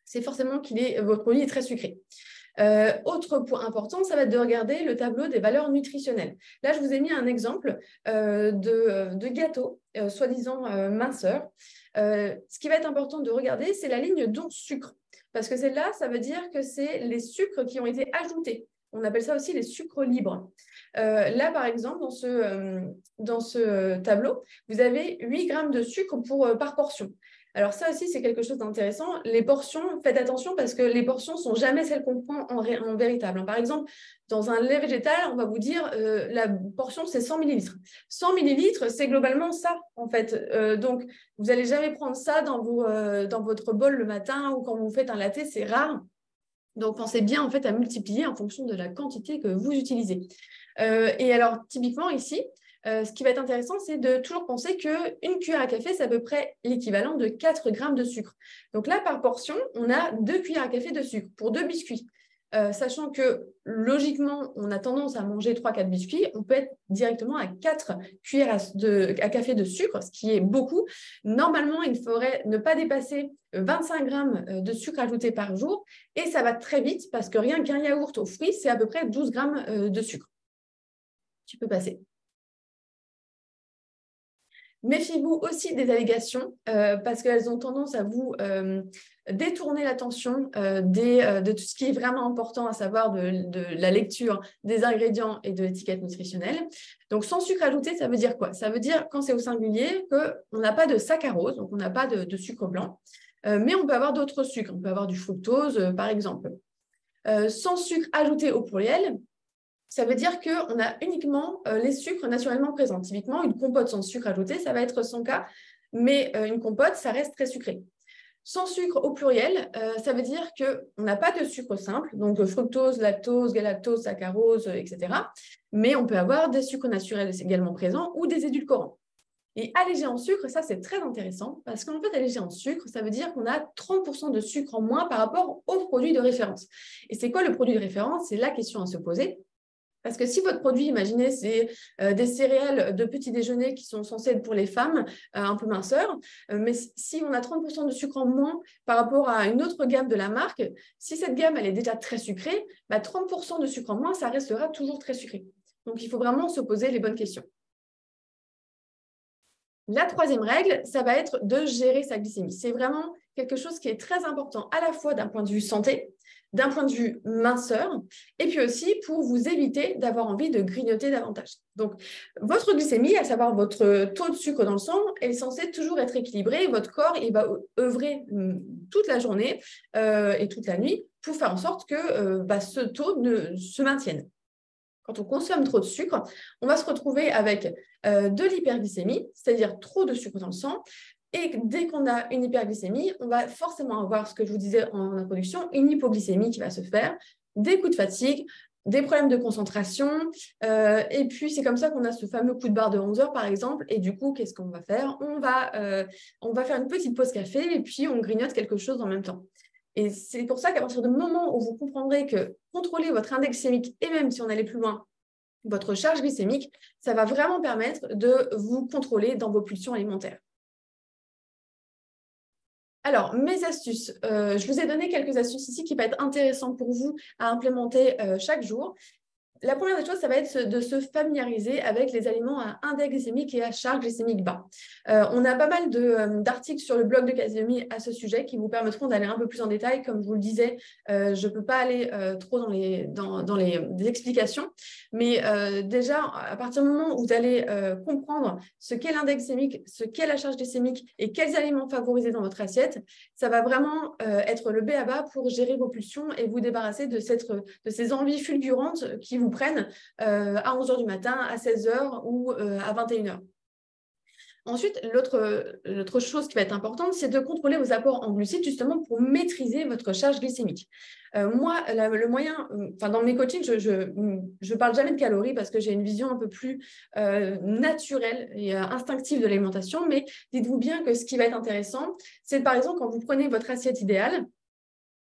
c'est forcément qu'il est votre produit est très sucré. autre point important, ça va être de regarder le tableau des valeurs nutritionnelles. Là, je vous ai mis un exemple de, de, gâteau, soi-disant minceur. ce qui va être important de regarder, c'est la ligne dont sucre. Parce que celle-là, ça veut dire que c'est les sucres qui ont été ajoutés. On appelle ça aussi les sucres libres. Euh, là, par exemple, dans ce, euh, tableau, vous avez 8 grammes de sucre pour, euh, par portion. Alors ça aussi, c'est quelque chose d'intéressant. Les portions, faites attention parce que les portions sont jamais celles qu'on prend en, véritable. Par exemple, dans un lait végétal, on va vous dire la portion, c'est 100 millilitres. 100 millilitres, c'est globalement ça, en fait. donc, vous n'allez jamais prendre ça dans, vos, dans votre bol le matin ou quand vous faites un latte, c'est rare. Donc, pensez bien en fait à multiplier en fonction de la quantité que vous utilisez. Euh, et alors, typiquement ici, euh, ce qui va être intéressant, c'est de toujours penser qu'une cuillère à café, c'est à peu près l'équivalent de 4 grammes de sucre. Donc là, par portion, on a 2 cuillères à café de sucre pour deux biscuits. Euh, sachant que logiquement, on a tendance à manger 3-4 biscuits, on peut être directement à 4 cuillères à, café de sucre, ce qui est beaucoup. Normalement, il faudrait ne pas dépasser 25 grammes euh, de sucre ajouté par jour, et ça va très vite parce que rien qu'un yaourt aux fruits, c'est à peu près 12 grammes de sucre. Tu peux passer. Méfiez-vous aussi des allégations parce qu'elles ont tendance à vous détourner l'attention euh, euh, de tout ce qui est vraiment important, à savoir de, la lecture des ingrédients et de l'étiquette nutritionnelle. Donc, sans sucre ajouté, ça veut dire quoi? Ça veut dire, quand c'est au singulier, qu'on n'a pas de saccharose, donc on n'a pas de, sucre blanc, euh, mais on peut avoir d'autres sucres. On peut avoir du fructose, par exemple. sans sucre ajouté au pluriel, ça veut dire qu'on a uniquement les sucres naturellement présents. Typiquement, une compote sans sucre ajouté, ça va être son cas, mais une compote, ça reste très sucré. Sans sucre au pluriel, euh, ça veut dire qu'on n'a pas de sucre simple, donc fructose, lactose, galactose, saccharose, etc. Mais on peut avoir des sucres naturels également présents ou des édulcorants. Et allégé en sucre, ça c'est très intéressant parce qu'en fait, allégé en sucre, ça veut dire qu'on a 30% de sucre en moins par rapport au produit de référence. Et c'est quoi le produit de référence? C'est la question à se poser. Parce que si votre produit, imaginez, c'est euh, des céréales de petit déjeuner qui sont censées être pour les femmes, euh, un peu minceurs, euh, mais si on a 30% de sucre en moins par rapport à une autre gamme de la marque, si cette gamme, elle est déjà très sucrée, 30% bah, de sucre en moins, ça restera toujours très sucré. Donc, il faut vraiment se poser les bonnes questions. La troisième règle, ça va être de gérer sa glycémie. C'est vraiment quelque chose qui est très important à la fois d'un point de vue santé, d'un point de vue minceur, et puis aussi pour vous éviter d'avoir envie de grignoter davantage. Donc, votre glycémie, à savoir votre taux de sucre dans le sang, est censé toujours être équilibré. Votre corps, va œuvrer hum, toute la journée euh, et toute la nuit pour faire en sorte que euh, bah, ce taux ne, se maintienne. Quand on consomme trop de sucre, on va se retrouver avec euh, de l'hyperglycémie, c'est-à-dire trop de sucre dans le sang, et dès qu'on a une hyperglycémie, on va forcément avoir ce que je vous disais en introduction, une hypoglycémie qui va se faire, des coups de fatigue, des problèmes de concentration. Euh, et puis, c'est comme ça qu'on a ce fameux coup de barre de 11 heures, par exemple. Et du coup, qu'est-ce qu'on va faire? On va, euh, on va faire une petite pause café et puis on grignote quelque chose en même temps. Et c'est pour ça qu'à partir du moment où vous comprendrez que contrôler votre index glycémique et même si on allait plus loin, votre charge glycémique, ça va vraiment permettre de vous contrôler dans vos pulsions alimentaires. Alors, mes astuces. Euh, je vous ai donné quelques astuces ici qui peuvent être intéressantes pour vous à implémenter euh, chaque jour. La première des choses, ça va être de se familiariser avec les aliments à index glycémique et à charge glycémique bas. Euh, on a pas mal euh, d'articles sur le blog de Casimir à ce sujet qui vous permettront d'aller un peu plus en détail. Comme je vous le disais, euh, je ne peux pas aller trop dans les, dans, les explications, mais déjà, à partir du moment où vous allez comprendre ce qu'est l'index glycémique, ce qu'est la charge glycémique et quels aliments favoriser dans votre assiette, ça va vraiment être le B à bas pour gérer vos pulsions et vous débarrasser de, cette, de ces envies fulgurantes qui vous prennent euh, à 11h du matin, à 16h ou euh, à 21h. Ensuite, l'autre chose qui va être importante, c'est de contrôler vos apports en glucides justement pour maîtriser votre charge glycémique. Euh, moi, le moyen, enfin dans mes coachings, je ne parle jamais de calories parce que j'ai une vision un peu plus naturelle et instinctive de l'alimentation, mais dites-vous bien que ce qui va être intéressant, c'est par exemple quand vous prenez votre assiette idéale,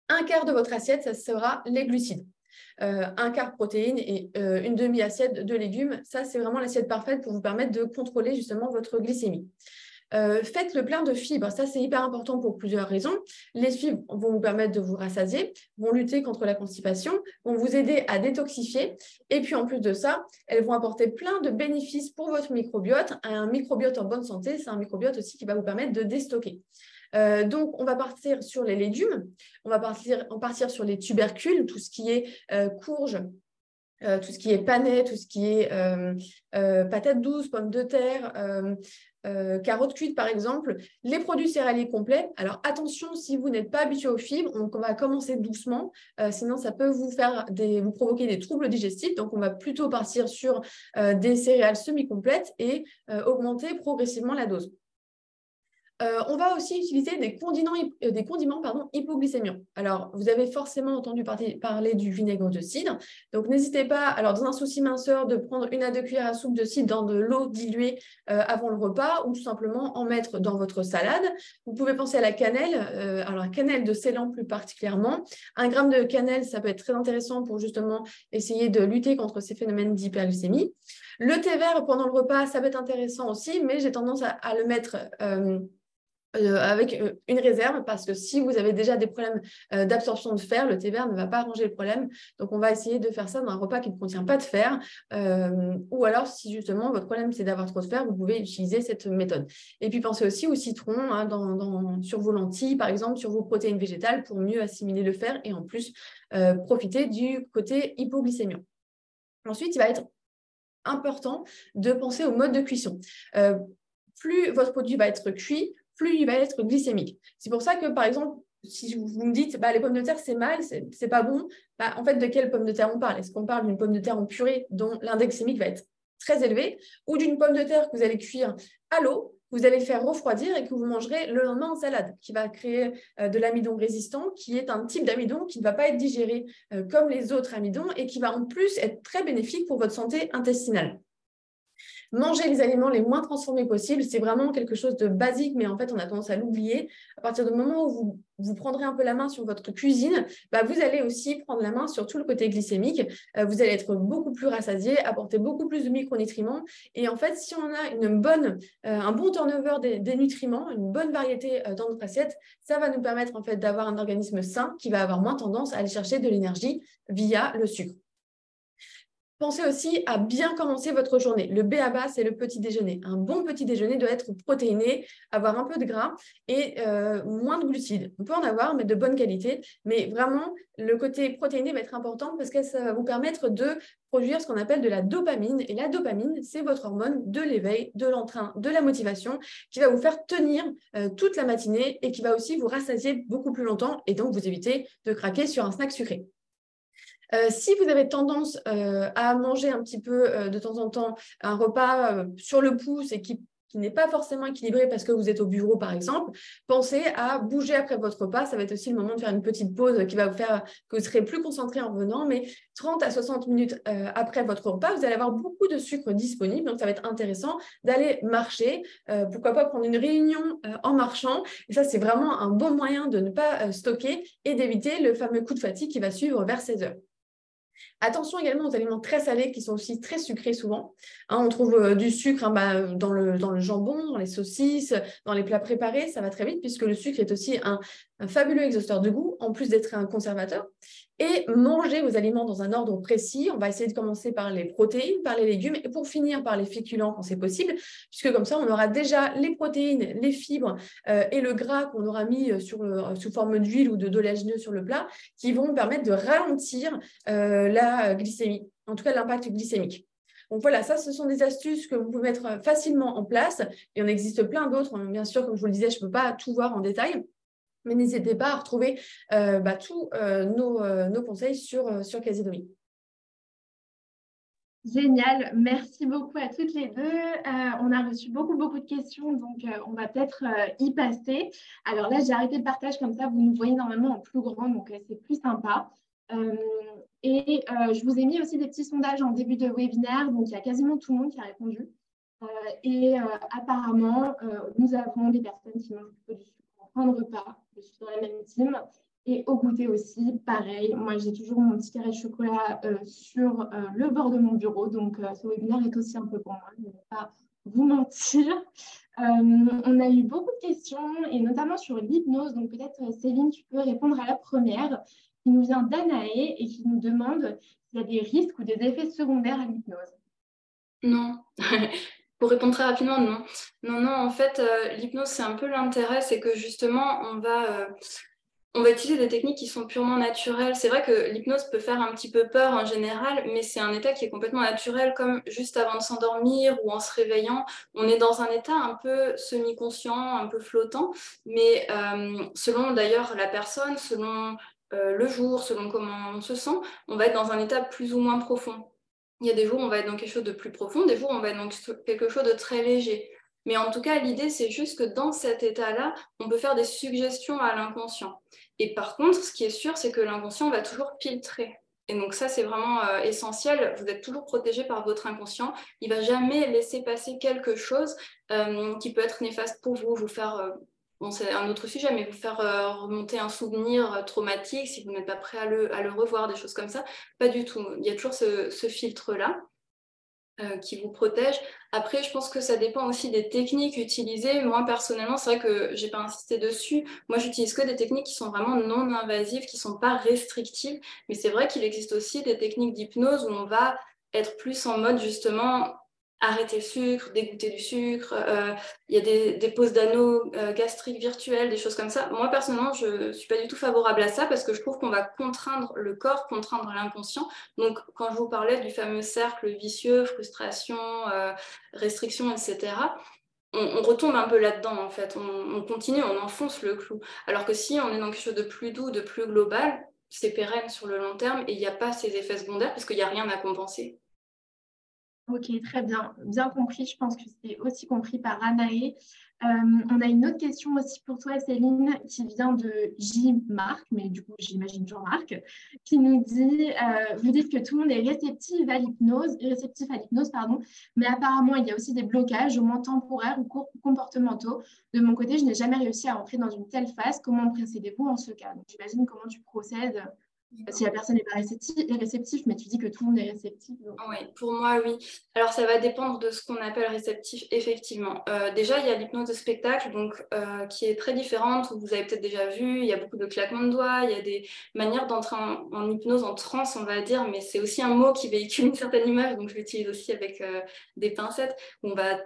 un quart de votre assiette, ça sera les glucides. Euh, un quart protéines et euh, une demi-assiette de légumes. Ça, c'est vraiment l'assiette parfaite pour vous permettre de contrôler justement votre glycémie. Euh, faites le plein de fibres. Ça, c'est hyper important pour plusieurs raisons. Les fibres vont vous permettre de vous rassasier, vont lutter contre la constipation, vont vous aider à détoxifier. Et puis, en plus de ça, elles vont apporter plein de bénéfices pour votre microbiote. Un microbiote en bonne santé, c'est un microbiote aussi qui va vous permettre de déstocker. Euh, donc, on va partir sur les légumes, on va partir, on partir sur les tubercules, tout ce qui est euh, courge, euh, tout ce qui est panais, tout ce qui est patates douces, pommes de terre, carottes cuites par exemple, les produits céréaliers complets. Alors attention, si vous n'êtes pas habitué aux fibres, on, va commencer doucement, sinon ça peut vous faire des, vous provoquer des troubles digestifs. Donc on va plutôt partir sur des céréales semi-complètes et augmenter progressivement la dose. Euh, on va aussi utiliser des condiments, euh, des condiments pardon. Alors, vous avez forcément entendu parler du vinaigre de cidre. Donc, n'hésitez pas, alors dans un souci minceur, de prendre une à deux cuillères à soupe de cidre dans de l'eau diluée euh, avant le repas ou tout simplement en mettre dans votre salade. Vous pouvez penser à la cannelle, alors la cannelle de Ceylan plus particulièrement. Un gramme de cannelle, ça peut être très intéressant pour justement essayer de lutter contre ces phénomènes d'hyperglycémie. Le thé vert pendant le repas, ça peut être intéressant aussi, mais j'ai tendance à, le mettre euh, avec euh, une réserve parce que si vous avez déjà des problèmes euh, d'absorption de fer, le thé vert ne va pas arranger le problème. Donc, on va essayer de faire ça dans un repas qui ne contient pas de fer. ou alors, si justement votre problème c'est d'avoir trop de fer, vous pouvez utiliser cette méthode. Et puis, pensez aussi au citron hein, sur vos lentilles, par exemple, sur vos protéines végétales pour mieux assimiler le fer et en plus profiter du côté hypoglycémiant. Ensuite, il va être important de penser au mode de cuisson. plus votre produit va être cuit, plus il va être glycémique. C'est pour ça que, par exemple, si vous me dites bah, les pommes de terre, c'est mal, c'est pas bon, bah, en fait, de quelle pomme de terre on parle? Est-ce qu'on parle d'une pomme de terre en purée dont l'index glycémique va être très élevé ou d'une pomme de terre que vous allez cuire à l'eau vous allez faire refroidir et que vous mangerez le lendemain en salade, qui va créer euh, de l'amidon résistant, qui est un type d'amidon qui ne va pas être digéré euh, comme les autres amidons et qui va en plus être très bénéfique pour votre santé intestinale. Manger les aliments les moins transformés possibles, c'est vraiment quelque chose de basique, mais en fait, on a tendance à l'oublier. À partir du moment où vous, vous, prendrez un peu la main sur votre cuisine, bah, vous allez aussi prendre la main sur tout le côté glycémique. Euh, vous allez être beaucoup plus rassasié, apporter beaucoup plus de micronutriments. Et en fait, si on a une bonne, euh, un bon turnover des, nutriments, une bonne variété euh, dans notre assiette, ça va nous permettre en fait d'avoir un organisme sain qui va avoir moins tendance à aller chercher de l'énergie via le sucre. Pensez aussi à bien commencer votre journée. Le B c'est le petit déjeuner. Un bon petit déjeuner doit être protéiné, avoir un peu de gras et euh, moins de glucides. On peut en avoir, mais de bonne qualité. Mais vraiment, le côté protéiné va être important parce que ça va vous permettre de produire ce qu'on appelle de la dopamine. Et la dopamine, c'est votre hormone de l'éveil, de l'entrain, de la motivation qui va vous faire tenir euh, toute la matinée et qui va aussi vous rassasier beaucoup plus longtemps et donc vous éviter de craquer sur un snack sucré. Euh, si vous avez tendance euh, à manger un petit peu euh, de temps en temps un repas sur le pouce et qui, n'est pas forcément équilibré parce que vous êtes au bureau, par exemple, pensez à bouger après votre repas. Ça va être aussi le moment de faire une petite pause qui va vous faire que vous serez plus concentré en revenant. Mais 30 à 60 minutes après votre repas, vous allez avoir beaucoup de sucre disponible. Donc, ça va être intéressant d'aller marcher. pourquoi pas prendre une réunion en marchant. Et ça, c'est vraiment un bon moyen de ne pas stocker et d'éviter le fameux coup de fatigue qui va suivre vers 16 heures. Attention également aux aliments très salés qui sont aussi très sucrés souvent. Hein, on trouve euh, du sucre hein, bah, dans, le, dans le jambon, dans les saucisses, dans les plats préparés, ça va très vite puisque le sucre est aussi un, un fabuleux exhausteur de goût, en plus d'être un conservateur. Et manger vos aliments dans un ordre précis. On va essayer de commencer par les protéines, par les légumes et pour finir par les féculents quand c'est possible, puisque comme ça, on aura déjà les protéines, les fibres euh, et le gras qu'on aura mis euh, sur sous forme d'huile ou de d'oléagineux sur le plat, qui vont permettre de ralentir euh, la glycémie, en tout cas l'impact glycémique. Donc voilà, ça, ce sont des astuces que vous pouvez mettre facilement en place. Et on existe plein d'autres. Bien sûr, comme je vous le disais, je ne peux pas tout voir en détail. Mais n'hésitez pas à retrouver euh, bah, tous euh, euh, nos, conseils sur, sur. Génial, merci beaucoup à toutes les deux. on a reçu beaucoup, beaucoup de questions, donc on va peut-être y passer. Alors là, j'ai arrêté le partage comme ça, vous nous voyez normalement en plus grand, donc c'est plus sympa. et je vous ai mis aussi des petits sondages en début de webinaire, donc il y a quasiment tout le monde qui a répondu. et apparemment, nous avons des personnes qui mangent plutôt du de repas, je suis dans la même team. Et au goûter aussi, pareil, moi j'ai toujours mon petit carré de chocolat euh, sur euh, le bord de mon bureau, donc euh, ce webinaire est aussi un peu pour moi. Je ne vais pas vous mentir. on a eu beaucoup de questions, et notamment sur l'hypnose. Donc peut-être, Céline, tu peux répondre à la première, qui nous vient d'Anae et qui nous demande s'il y a des risques ou des effets secondaires à l'hypnose. Non. (laughs) Pour répondre très rapidement, non. Non, non, en fait, euh, l'hypnose, c'est un peu l'intérêt, c'est que justement, on va, euh, on va utiliser des techniques qui sont purement naturelles. C'est vrai que l'hypnose peut faire un petit peu peur en général, mais c'est un état qui est complètement naturel, comme juste avant de s'endormir ou en se réveillant. On est dans un état un peu semi-conscient, un peu flottant, mais euh, selon d'ailleurs la personne, selon le jour, selon comment on se sent, on va être dans un état plus ou moins profond. Il y a des jours où on va être dans quelque chose de plus profond, des jours où on va être dans quelque chose de très léger. Mais en tout cas, l'idée, c'est juste que dans cet état-là, on peut faire des suggestions à l'inconscient. Et par contre, ce qui est sûr, c'est que l'inconscient va toujours filtrer. Et donc ça, c'est vraiment euh, essentiel. Vous êtes toujours protégé par votre inconscient. Il va jamais laisser passer quelque chose euh, qui peut être néfaste pour vous, vous faire euh, bon, c'est un autre sujet, mais vous faire euh, remonter un souvenir euh, traumatique si vous n'êtes pas prêt à le, revoir, des choses comme ça, pas du tout. Il y a toujours ce, ce filtre-là. Euh, qui vous protège. Après, je pense que ça dépend aussi des techniques utilisées. Moi, personnellement, c'est vrai que j'ai pas insisté dessus. Moi, j'utilise que des techniques qui sont vraiment non invasives, qui sont pas restrictives. Mais c'est vrai qu'il existe aussi des techniques d'hypnose où on va être plus en mode justement arrêter le sucre, dégoûter du sucre, euh, il y a des, des pauses d'anneaux euh, gastriques virtuelles, des choses comme ça. Moi, personnellement, je ne suis pas du tout favorable à ça parce que je trouve qu'on va contraindre le corps, contraindre l'inconscient. Donc, quand je vous parlais du fameux cercle vicieux, frustration, euh, restriction, etc., on, on, retombe un peu là-dedans, en fait. On, on, continue, on enfonce le clou. Alors que si on est dans quelque chose de plus doux, de plus global, c'est pérenne sur le long terme et il n'y a pas ces effets secondaires parce qu'il n'y a rien à compenser. Ok, très bien. Bien compris. Je pense que c'est aussi compris par Anaé. Euh, on a une autre question aussi pour toi, Céline, qui vient de J-Marc, mais du coup, j'imagine Jean-Marc, qui nous dit euh, Vous dites que tout le monde est réceptif à l'hypnose, réceptif à l'hypnose, pardon, mais apparemment, il y a aussi des blocages, au moins temporaires ou comportementaux. De mon côté, je n'ai jamais réussi à entrer dans une telle phase. Comment procédez-vous en ce cas? J'imagine comment tu procèdes si la personne n'est pas réceptive, mais tu dis que tout le monde est réceptif. Oui, pour moi, oui. Alors, ça va dépendre de ce qu'on appelle réceptif, effectivement. Euh, déjà, il y a l'hypnose de spectacle, donc, euh, qui est très différente. Vous avez peut-être déjà vu, il y a beaucoup de claquements de doigts, il y a des manières d'entrer en, hypnose, en transe, on va dire, mais c'est aussi un mot qui véhicule une certaine image, donc je l'utilise aussi avec euh, des pincettes. On va,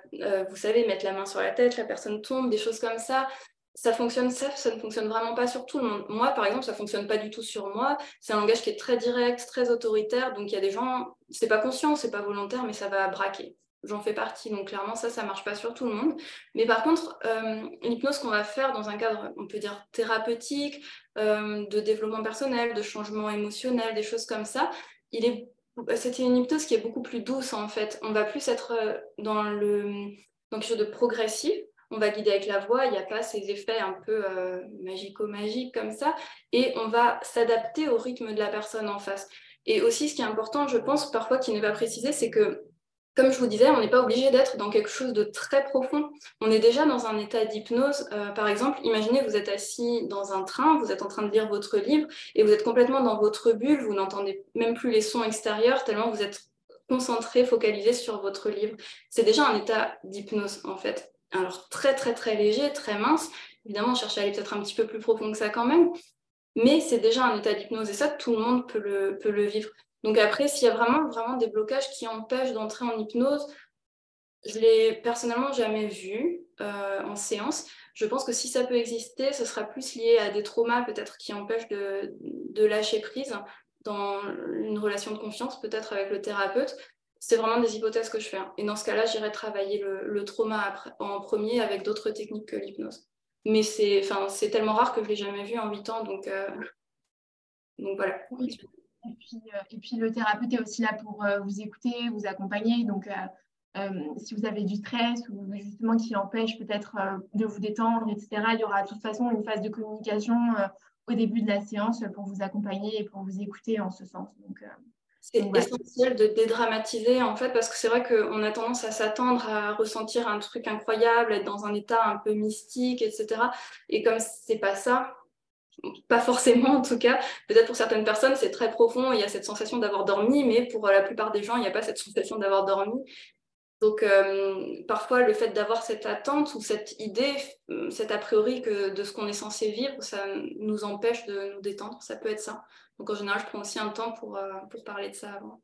vous savez, mettre la main sur la tête, la personne tombe, des choses comme ça ça fonctionne, ça, ne fonctionne vraiment pas sur tout le monde. Moi, par exemple, ça fonctionne pas du tout sur moi. C'est un langage qui est très direct, très autoritaire. Donc, il y a des gens, c'est pas conscient, c'est pas volontaire, mais ça va braquer. J'en fais partie. Donc, clairement, ça, ça marche pas sur tout le monde. Mais par contre, euh, l'hypnose qu'on va faire dans un cadre, on peut dire thérapeutique, euh, de développement personnel, de changement émotionnel, des choses comme ça, il est c'était une hypnose qui est beaucoup plus douce en fait. On va plus être euh, dans le dans quelque chose de progressif on va guider avec la voix, il n'y a pas ces effets un peu euh, magico-magiques comme ça, et on va s'adapter au rythme de la personne en face. Et aussi, ce qui est important, je pense, parfois qui n'est pas précisé, c'est que, comme je vous disais, on n'est pas obligé d'être dans quelque chose de très profond. On est déjà dans un état d'hypnose. Euh, par exemple, imaginez, vous êtes assis dans un train, vous êtes en train de lire votre livre, et vous êtes complètement dans votre bulle, vous n'entendez même plus les sons extérieurs, tellement vous êtes concentré, focalisé sur votre livre. C'est déjà un état d'hypnose, en fait alors très très très léger, très mince. Évidemment, on cherche à aller peut-être un petit peu plus profond que ça quand même, mais c'est déjà un état d'hypnose et ça, tout le monde peut le, peut le vivre. Donc après, s'il y a vraiment, vraiment des blocages qui empêchent d'entrer en hypnose, je l'ai personnellement jamais vu euh, en séance. Je pense que si ça peut exister, ce sera plus lié à des traumas peut-être qui empêchent de, de lâcher prise dans une relation de confiance, peut-être avec le thérapeute, c'est vraiment des hypothèses que je fais. Hein. Et dans ce cas-là, j'irai travailler le, trauma en premier avec d'autres techniques que l'hypnose. Mais c'est, tellement rare que je ne l'ai jamais vu en 8 ans. Donc, euh, voilà. Et puis, euh, et puis, le thérapeute est aussi là pour euh, vous écouter, vous accompagner. Donc, si vous avez du stress ou justement qui empêche peut-être de vous détendre, etc., il y aura de toute façon une phase de communication au début de la séance pour vous accompagner et pour vous écouter en ce sens. C'est essentiel de dédramatiser en fait parce que c'est vrai qu'on a tendance à s'attendre à ressentir un truc incroyable, être dans un état un peu mystique, etc. Et comme c'est pas ça, pas forcément en tout cas, peut-être pour certaines personnes c'est très profond, il y a cette sensation d'avoir dormi, mais pour la plupart des gens il n'y a pas cette sensation d'avoir dormi. Donc, parfois, le fait d'avoir cette attente ou cette idée, cet a priori que de ce qu'on est censé vivre, ça nous empêche de nous détendre. Ça peut être ça. Donc, en général, je prends aussi un temps pour, pour parler de ça avant.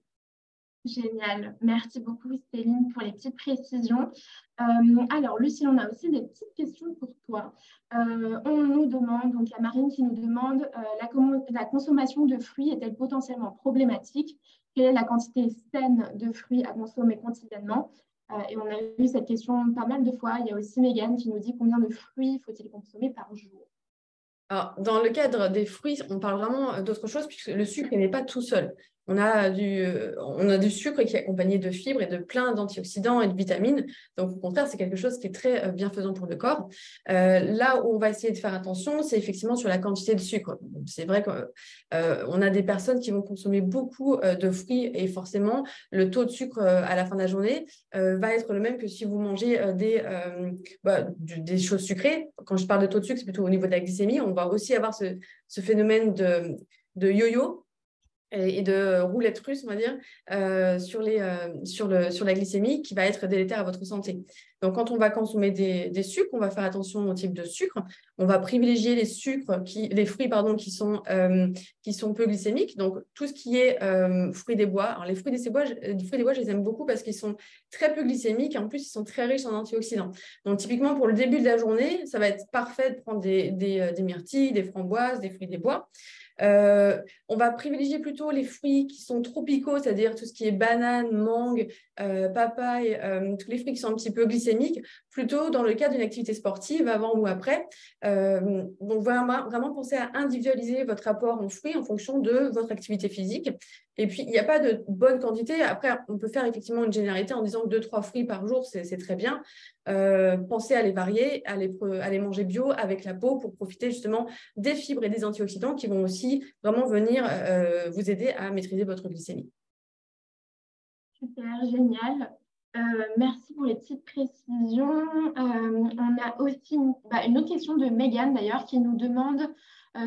Génial. Merci beaucoup, Céline, pour les petites précisions. Euh, alors, Lucie, on a aussi des petites questions pour toi. Euh, on nous demande, donc il y a Marine qui nous demande, euh, la, la, consommation de fruits est-elle potentiellement problématique? Quelle est la quantité saine de fruits à consommer quotidiennement? Et on a eu cette question pas mal de fois. Il y a aussi Megan qui nous dit combien de fruits faut-il consommer par jour? Dans le cadre des fruits, on parle vraiment d'autre chose puisque le sucre n'est pas tout seul on a, du, on a du sucre qui est accompagné de fibres et de plein d'antioxydants et de vitamines. Donc, au contraire, c'est quelque chose qui est très euh, bienfaisant pour le corps. Euh, là où on va essayer de faire attention, c'est effectivement sur la quantité de sucre. C'est vrai qu'on euh, a des personnes qui vont consommer beaucoup de fruits et forcément, le taux de sucre à la fin de la journée va être le même que si vous mangez des, bah, des choses sucrées. Quand je parle de taux de sucre, c'est plutôt au niveau de la glycémie. On va aussi avoir ce, phénomène de yo-yo et de roulette russe, on va dire, euh, sur, les, euh, sur, le, sur la glycémie qui va être délétère à votre santé. Donc, quand on va consommer des, des, sucres, on va faire attention au type de sucre. On va privilégier les sucres, qui, les fruits pardon, qui, sont, euh, qui sont peu glycémiques. Donc, tout ce qui est fruits des bois. Alors, les fruits des, bois, les fruits des bois, je les aime beaucoup parce qu'ils sont très peu glycémiques et en plus, ils sont très riches en antioxydants. Donc, typiquement, pour le début de la journée, ça va être parfait de prendre des, des, des myrtilles, des framboises, des fruits des bois. Euh, on va privilégier plutôt les fruits qui sont tropicaux, c'est-à-dire tout ce qui est banane, mangue, euh, papaye, euh, tous les fruits qui sont un petit peu glycémiques, plutôt dans le cadre d'une activité sportive, avant ou après. donc, vraiment, vraiment penser à individualiser votre apport en fruits en fonction de votre activité physique. Et puis, il n'y a pas de bonne quantité. Après, on peut faire effectivement une généralité en disant deux, trois fruits par jour, c'est très bien. Euh, pensez à les varier, à les, à les, manger bio avec la peau pour profiter justement des fibres et des antioxydants qui vont aussi vraiment venir euh, vous aider à maîtriser votre glycémie. Super, génial. Euh, merci pour les petites précisions. on a aussi bah, une, autre question de Megan d'ailleurs qui nous demande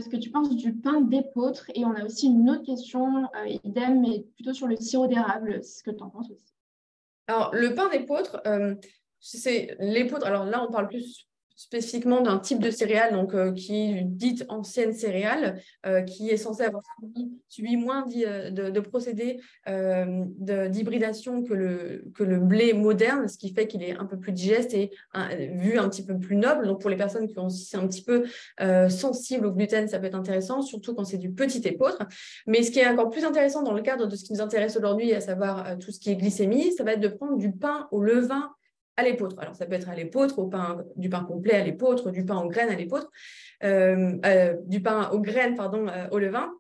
ce que tu penses du pain d'épeautre. Et on a aussi une autre question, idem, mais plutôt sur le sirop d'érable, ce que tu en penses aussi. Alors, le pain d'épeautre, c'est l'épeautre. Alors là, on parle plus spécifiquement d'un type de céréale donc, euh, qui est dite ancienne céréale, euh, qui est censée avoir subi, moins euh, de, procédés d'hybridation que le, que le blé moderne, ce qui fait qu'il est un peu plus digeste et vu un petit peu plus noble. Donc pour les personnes qui sont un petit peu sensibles au gluten, ça peut être intéressant, surtout quand c'est du petit épeautre. Mais ce qui est encore plus intéressant dans le cadre de ce qui nous intéresse aujourd'hui, à savoir tout ce qui est glycémie, ça va être de prendre du pain au levain à l'épeautre. Alors, ça peut être à l'épeautre, au pain, du pain complet à l'épeautre, du pain aux graines à l'épeautre, euh, euh, du pain aux graines, pardon, euh, au levain.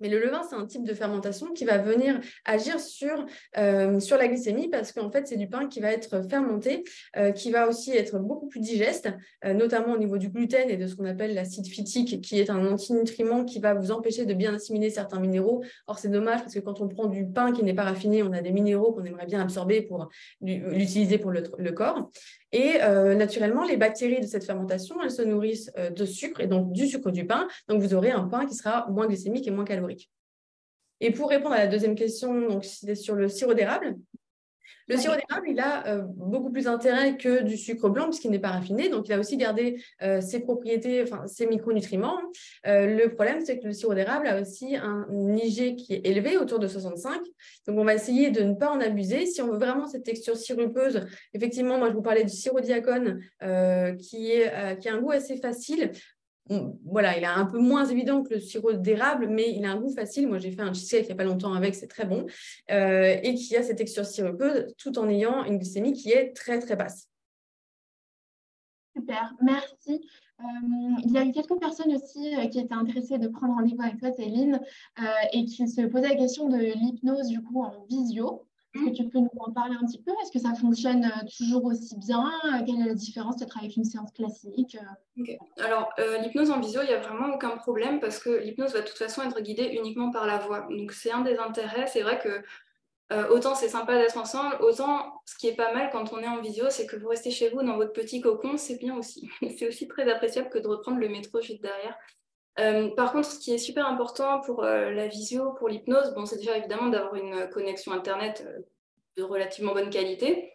Mais le levain, c'est un type de fermentation qui va venir agir sur, euh, la glycémie parce qu'en fait, c'est du pain qui va être fermenté, euh, qui va aussi être beaucoup plus digeste, euh, notamment au niveau du gluten et de ce qu'on appelle l'acide phytique, qui est un antinutriment qui va vous empêcher de bien assimiler certains minéraux. Or, c'est dommage parce que quand on prend du pain qui n'est pas raffiné, on a des minéraux qu'on aimerait bien absorber pour l'utiliser pour le corps. Et euh, naturellement, les bactéries de cette fermentation, elles se nourrissent euh, de sucre et donc du sucre du pain. Donc, vous aurez un pain qui sera moins glycémique et moins calorique. Et pour répondre à la deuxième question, donc sur le sirop d'érable. Le sirop d'érable, il a euh, beaucoup plus d'intérêt que du sucre blanc puisqu'il n'est pas raffiné. Donc, il a aussi gardé euh, ses propriétés, enfin, ses micronutriments. Euh, le problème, c'est que le sirop d'érable a aussi un IG qui est élevé, autour de 65. Donc, on va essayer de ne pas en abuser. Si on veut vraiment cette texture sirupeuse, effectivement, moi, je vous parlais du sirop diacone qui, est, qui a un goût assez facile voilà, il est un peu moins évident que le sirop d'érable, mais il a un goût facile. Moi, j'ai fait un cheesecake il n'y a pas longtemps avec, c'est très bon. Euh, et qui a cette texture sirupeuse tout en ayant une glycémie qui est très, très basse. Super, merci. Euh, il y a eu quelques personnes aussi euh, qui étaient intéressées de prendre rendez-vous avec toi, Céline, et qui se posaient la question de l'hypnose du coup en visio. Est-ce que tu peux nous en parler un petit peu? Est-ce que ça fonctionne euh, toujours aussi bien? Quelle est la différence peut-être avec une séance classique Alors, euh, l'hypnose en visio, il n'y a vraiment aucun problème parce que l'hypnose va de toute façon être guidée uniquement par la voix. Donc, c'est un des intérêts. C'est vrai que euh, autant c'est sympa d'être ensemble, autant ce qui est pas mal quand on est en visio, c'est que vous restez chez vous dans votre petit cocon, c'est bien aussi. (laughs) c'est aussi très appréciable que de reprendre le métro juste derrière. Euh, par contre, ce qui est super important pour euh, la visio, pour l'hypnose, bon, c'est déjà évidemment d'avoir une connexion Internet euh, de relativement bonne qualité.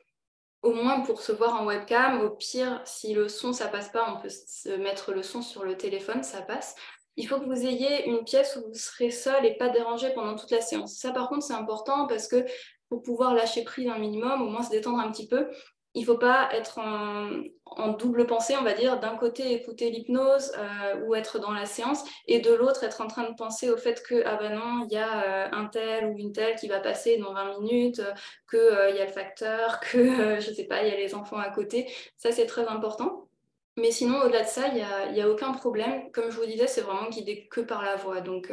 au moins pour se voir en webcam. Au pire, si le son, ça passe pas, on peut mettre le son sur le téléphone, ça passe. Il faut que vous ayez une pièce où vous serez seul et pas dérangé pendant toute la séance. Ça, par contre, c'est important parce que pour pouvoir lâcher prise un minimum, au moins se détendre un petit peu, il ne faut pas être en, double pensée, on va dire, d'un côté écouter l'hypnose euh, ou être dans la séance, et de l'autre être en train de penser au fait que, ah ben non, il y a euh, un tel ou une telle qui va passer dans 20 minutes, qu'il euh, y a le facteur, (laughs) que, je ne sais pas, il y a les enfants à côté. Ça, c'est très important. Mais sinon, au-delà de ça, il n'y a, a, aucun problème. Comme je vous disais, c'est vraiment guidé que par la voix. Donc,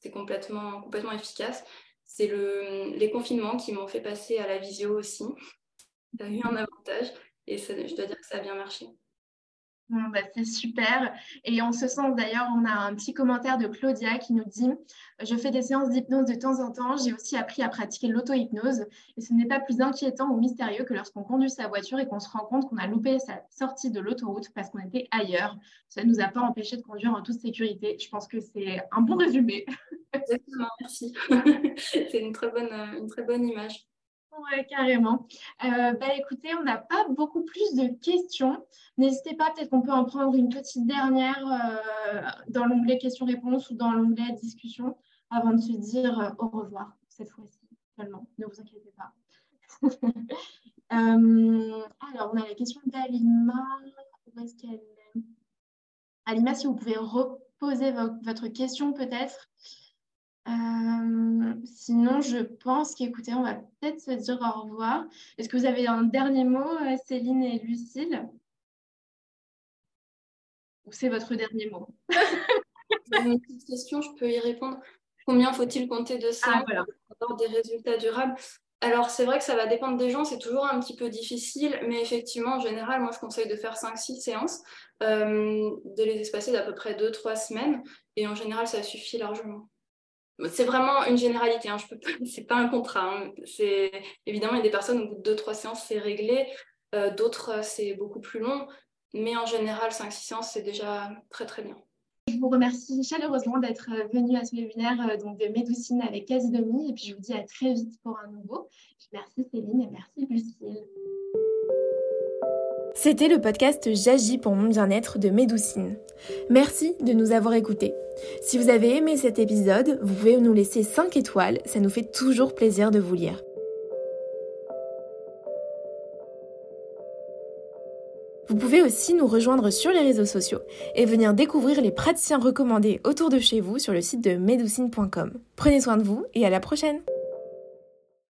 c'est complètement, complètement efficace. C'est le, les confinements qui m'ont fait passer à la visio aussi tu as eu un avantage et je dois dire que ça a bien marché. Bah, c'est super. Et en ce sens, d'ailleurs, on a un petit commentaire de Claudia qui nous dit Je fais des séances d'hypnose de temps en temps. J'ai aussi appris à pratiquer l'auto-hypnose. Et ce n'est pas plus inquiétant ou mystérieux que lorsqu'on conduit sa voiture et qu'on se rend compte qu'on a loupé sa sortie de l'autoroute parce qu'on était ailleurs. Ça ne nous a pas empêché de conduire en toute sécurité. Je pense que c'est un bon résumé. Exactement, merci. (laughs) c'est une, très bonne, une très bonne image. Oui, carrément. Euh, bah, écoutez, on n'a pas beaucoup plus de questions. N'hésitez pas, peut-être qu'on peut en prendre une petite dernière euh, dans l'onglet questions-réponses ou dans l'onglet discussion avant de se dire euh, au revoir cette fois-ci seulement. Ne vous inquiétez pas. (laughs) alors, on a la question d'Alima. Où est-ce qu'elle est? Alima, si vous pouvez reposer votre question peut-être. Euh, sinon, je pense qu'écoutez, on va peut-être se dire au revoir. Est-ce que vous avez un dernier mot, euh, Céline et Lucille? Ou c'est votre dernier mot? (laughs) Une petite question, je peux y répondre. Combien faut-il compter de ça ah, pour avoir des résultats durables? Alors, c'est vrai que ça va dépendre des gens, c'est toujours un petit peu difficile, mais effectivement, en général, moi, je conseille de faire 5-6 séances, euh, de les espacer d'à peu près 2-3 semaines, et en général, ça suffit largement. C'est vraiment une généralité, hein. je peux (laughs) c'est pas un contrat. Hein. Évidemment il y a des personnes au bout de deux trois séances c'est réglé, euh, d'autres euh, c'est beaucoup plus long, mais en général 5-6 séances c'est déjà très très bien. Je vous remercie chaleureusement d'être euh, venu à ce webinaire donc de Médoucine avec Casidomi et puis je vous dis à très vite pour un nouveau. Merci Céline et merci Lucille. C'était le podcast J'agis pour mon bien-être de Médoucine. Merci de nous avoir écoutés. Si vous avez aimé cet épisode, vous pouvez nous laisser 5 étoiles, ça nous fait toujours plaisir de vous lire. Vous pouvez aussi nous rejoindre sur les réseaux sociaux et venir découvrir les praticiens recommandés autour de chez vous sur le site de medoucine.com. Prenez soin de vous et à la prochaine